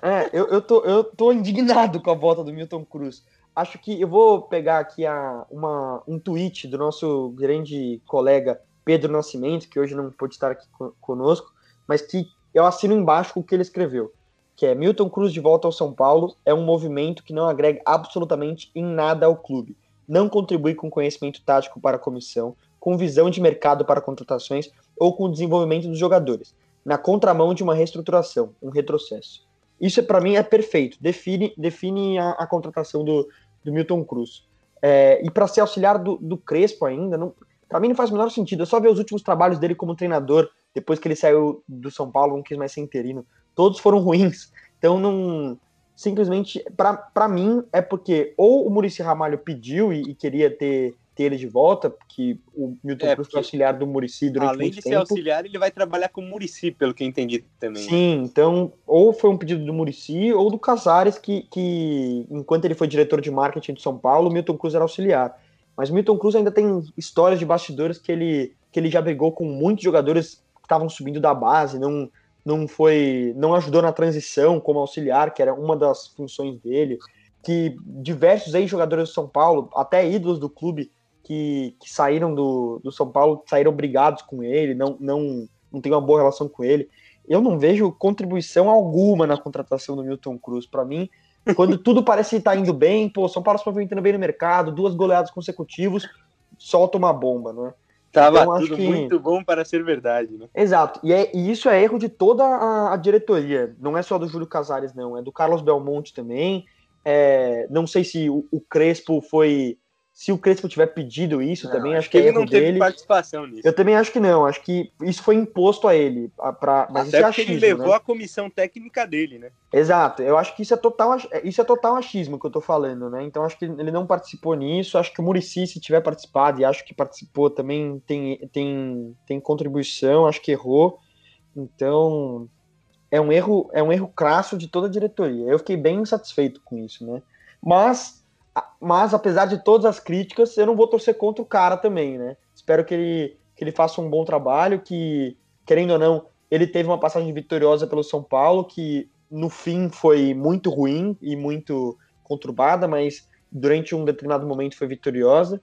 É, eu, eu, tô, eu tô indignado com a volta do Milton Cruz. Acho que eu vou pegar aqui a, uma, um tweet do nosso grande colega Pedro Nascimento, que hoje não pôde estar aqui conosco, mas que eu assino embaixo o que ele escreveu, que é Milton Cruz de volta ao São Paulo é um movimento que não agrega absolutamente em nada ao clube, não contribui com conhecimento tático para a comissão, com visão de mercado para contratações ou com o desenvolvimento dos jogadores, na contramão de uma reestruturação, um retrocesso. Isso para mim é perfeito, define, define a, a contratação do, do Milton Cruz. É, e para ser auxiliar do, do Crespo ainda, para mim não faz o menor sentido. É só ver os últimos trabalhos dele como treinador, depois que ele saiu do São Paulo, não quis mais ser interino. Todos foram ruins. Então não. Simplesmente, para mim, é porque ou o Murici Ramalho pediu e, e queria ter ter ele de volta, porque o Milton é, Cruz foi auxiliar do Murici durante Além de ser auxiliar, ele vai trabalhar com o Murici, pelo que entendi também. Sim, então, ou foi um pedido do Murici ou do Casares, que, que enquanto ele foi diretor de marketing de São Paulo, o Milton Cruz era auxiliar. Mas o Milton Cruz ainda tem histórias de bastidores que ele, que ele já brigou com muitos jogadores que estavam subindo da base, não, não foi, não ajudou na transição como auxiliar, que era uma das funções dele, que diversos ex-jogadores do São Paulo, até ídolos do clube, que, que saíram do, do São Paulo saíram brigados com ele, não, não, não tem uma boa relação com ele. Eu não vejo contribuição alguma na contratação do Milton Cruz. Para mim, quando tudo parece estar indo bem, pô, São Paulo se movimentando bem no mercado, duas goleadas consecutivas, solta uma bomba, né? Tava então, tudo que... muito bom para ser verdade, né? Exato. E, é, e isso é erro de toda a, a, diretoria. Não é só do Júlio Casares, não. É do Carlos Belmonte também. É, não sei se o, o Crespo foi se o Crespo tiver pedido isso, não, também acho, que, é ele não teve dele. participação nisso. Eu também acho que não, acho que isso foi imposto a ele. Pra, mas Até isso é achismo, ele levou né? a comissão técnica dele, né? Exato, eu acho que isso é total, isso é total achismo que eu tô falando, né? Então acho que ele não participou nisso, acho que o Murici, se tiver participado, e acho que participou também, tem, tem, tem contribuição, acho que errou. Então é um erro, é um erro crasso de toda a diretoria. Eu fiquei bem insatisfeito com isso, né? Mas mas apesar de todas as críticas, eu não vou torcer contra o cara também, né? Espero que ele, que ele faça um bom trabalho, que, querendo ou não, ele teve uma passagem vitoriosa pelo São Paulo, que no fim foi muito ruim e muito conturbada, mas durante um determinado momento foi vitoriosa.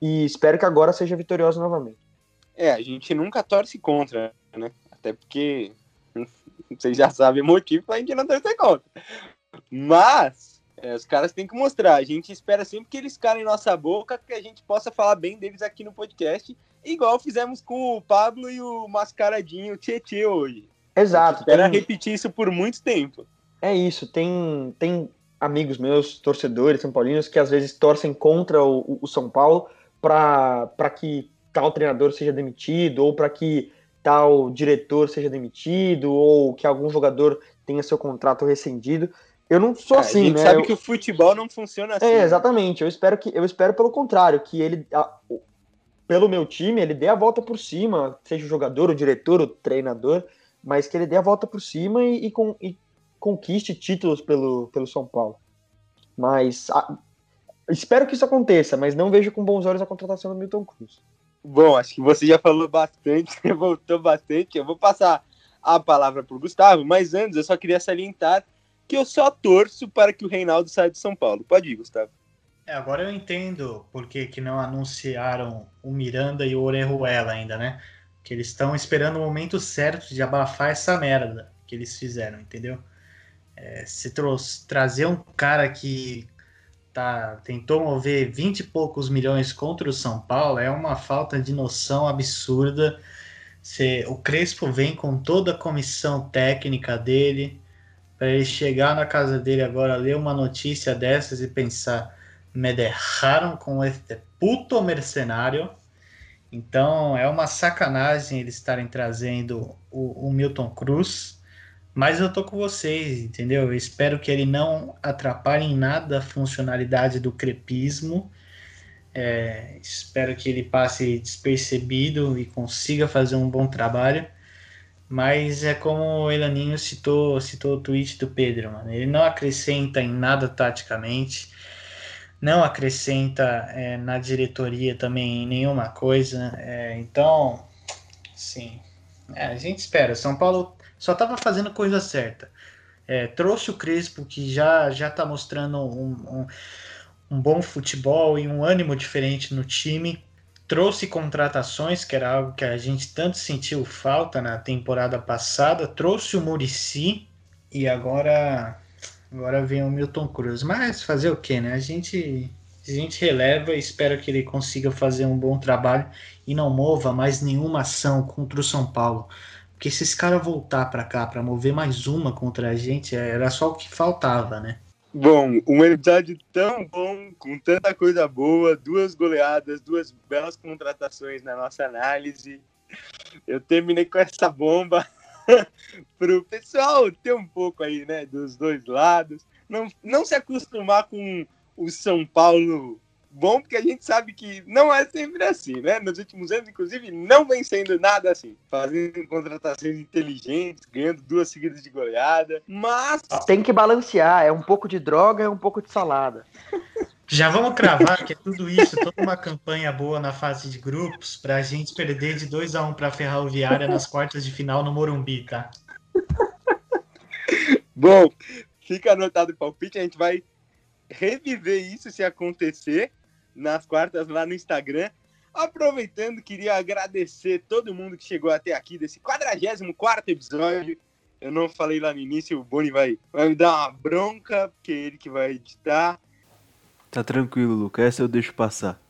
E espero que agora seja vitoriosa novamente. É, a gente nunca torce contra, né? Até porque Vocês já sabem o motivo pra gente não torcer contra. Mas, é, os caras têm que mostrar. A gente espera sempre que eles calem nossa boca, que a gente possa falar bem deles aqui no podcast, igual fizemos com o Pablo e o mascaradinho Tietê hoje. Exato. Espera tem... repetir isso por muito tempo. É isso. Tem, tem amigos meus, torcedores são paulinos, que às vezes torcem contra o, o São Paulo para que tal treinador seja demitido ou para que tal diretor seja demitido ou que algum jogador tenha seu contrato rescindido. Eu não sou é, assim, a gente né? sabe eu... que o futebol não funciona assim. É, exatamente. Eu espero que eu espero pelo contrário, que ele a, pelo meu time, ele dê a volta por cima, seja o jogador, o diretor, o treinador, mas que ele dê a volta por cima e, e, e conquiste títulos pelo, pelo São Paulo. Mas a, espero que isso aconteça, mas não vejo com bons olhos a contratação do Milton Cruz. Bom, acho que você já falou bastante, voltou bastante. Eu vou passar a palavra para o Gustavo, mas antes eu só queria salientar que eu só torço para que o Reinaldo saia de São Paulo. Pode ir, Gustavo. É, agora eu entendo por que, que não anunciaram o Miranda e o Orejuela ainda, né? Que eles estão esperando o momento certo de abafar essa merda que eles fizeram, entendeu? É, se trouxe, trazer um cara que tá, tentou mover 20 e poucos milhões contra o São Paulo é uma falta de noção absurda. Se, o Crespo vem com toda a comissão técnica dele, para ele chegar na casa dele agora, ler uma notícia dessas e pensar: me derraram com este puto mercenário. Então é uma sacanagem eles estarem trazendo o, o Milton Cruz mas eu tô com vocês, entendeu? Eu espero que ele não atrapalhe em nada a funcionalidade do crepismo. É, espero que ele passe despercebido e consiga fazer um bom trabalho. Mas é como o Elaninho citou, citou o tweet do Pedro, mano. Ele não acrescenta em nada taticamente, não acrescenta é, na diretoria também nenhuma coisa. É, então, sim, é, a gente espera. São Paulo só estava fazendo coisa certa. É, trouxe o Crespo, que já já está mostrando um, um, um, bom futebol e um ânimo diferente no time. Trouxe contratações, que era algo que a gente tanto sentiu falta na temporada passada. Trouxe o Murici e agora agora vem o Milton Cruz. Mas fazer o que, né? A gente a gente releva e espera que ele consiga fazer um bom trabalho e não mova mais nenhuma ação contra o São Paulo. Porque se esse cara voltar para cá para mover mais uma contra a gente, era só o que faltava, né? Bom, um episódio tão bom, com tanta coisa boa, duas goleadas, duas belas contratações na nossa análise. Eu terminei com essa bomba para o pessoal ter um pouco aí, né, dos dois lados. Não, não se acostumar com o São Paulo bom, porque a gente sabe que não é sempre assim, né? Nos últimos anos, inclusive, não vem sendo nada assim. Fazendo contratações inteligentes, ganhando duas seguidas de goleada, mas. Tem que balancear, é um pouco de droga, é um pouco de salada. Já vamos cravar que é tudo isso, toda uma campanha boa na fase de grupos, pra gente perder de 2 a 1 um pra Ferroviária nas quartas de final no Morumbi, tá? Bom, fica anotado o palpite, a gente vai reviver isso se acontecer nas quartas lá no Instagram. Aproveitando, queria agradecer todo mundo que chegou até aqui desse 44 episódio. Eu não falei lá no início, o Boni vai, vai me dar uma bronca, porque é ele que vai editar. Tá tranquilo, Luca, essa eu deixo passar.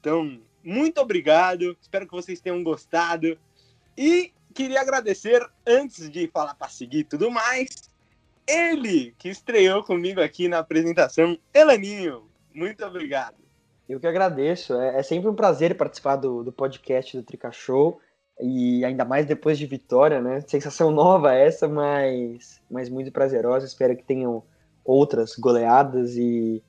Então, muito obrigado, espero que vocês tenham gostado. E queria agradecer, antes de falar para seguir e tudo mais, ele que estreou comigo aqui na apresentação, Elaninho. Muito obrigado. Eu que agradeço. É, é sempre um prazer participar do, do podcast do Trica Show. E ainda mais depois de vitória, né? Sensação nova essa, mas, mas muito prazerosa. Espero que tenham outras goleadas e,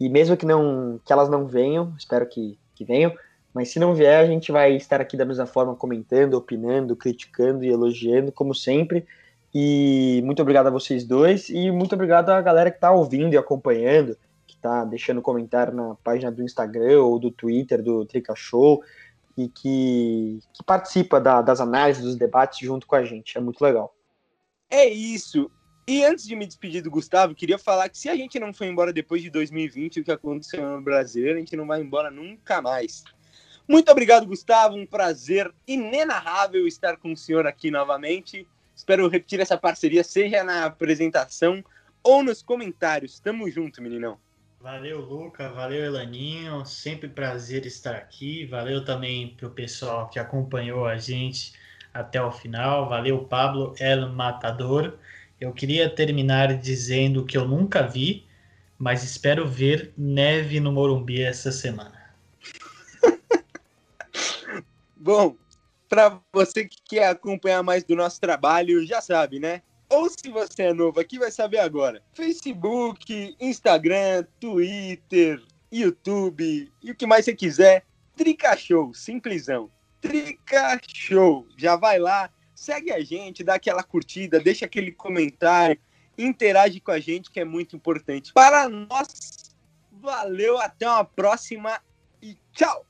e mesmo que não que elas não venham, espero que, que venham. Mas se não vier, a gente vai estar aqui da mesma forma comentando, opinando, criticando e elogiando, como sempre. E muito obrigado a vocês dois e muito obrigado à galera que está ouvindo e acompanhando tá deixando comentário na página do Instagram ou do Twitter do Trica Show e que, que participa da, das análises, dos debates junto com a gente. É muito legal. É isso. E antes de me despedir do Gustavo, queria falar que se a gente não for embora depois de 2020, o que aconteceu no Brasileiro, a gente não vai embora nunca mais. Muito obrigado, Gustavo. Um prazer inenarrável estar com o senhor aqui novamente. Espero repetir essa parceria, seja na apresentação ou nos comentários. Tamo junto, meninão. Valeu, Luca. Valeu, Elaninho. Sempre prazer estar aqui. Valeu também pro pessoal que acompanhou a gente até o final. Valeu, Pablo El Matador. Eu queria terminar dizendo que eu nunca vi, mas espero ver neve no Morumbi essa semana. Bom, para você que quer acompanhar mais do nosso trabalho, já sabe, né? Ou se você é novo aqui, vai saber agora. Facebook, Instagram, Twitter, YouTube e o que mais você quiser. Trica Show, simplesão. Trica Show. Já vai lá, segue a gente, dá aquela curtida, deixa aquele comentário, interage com a gente que é muito importante. Para nós, valeu, até uma próxima e tchau!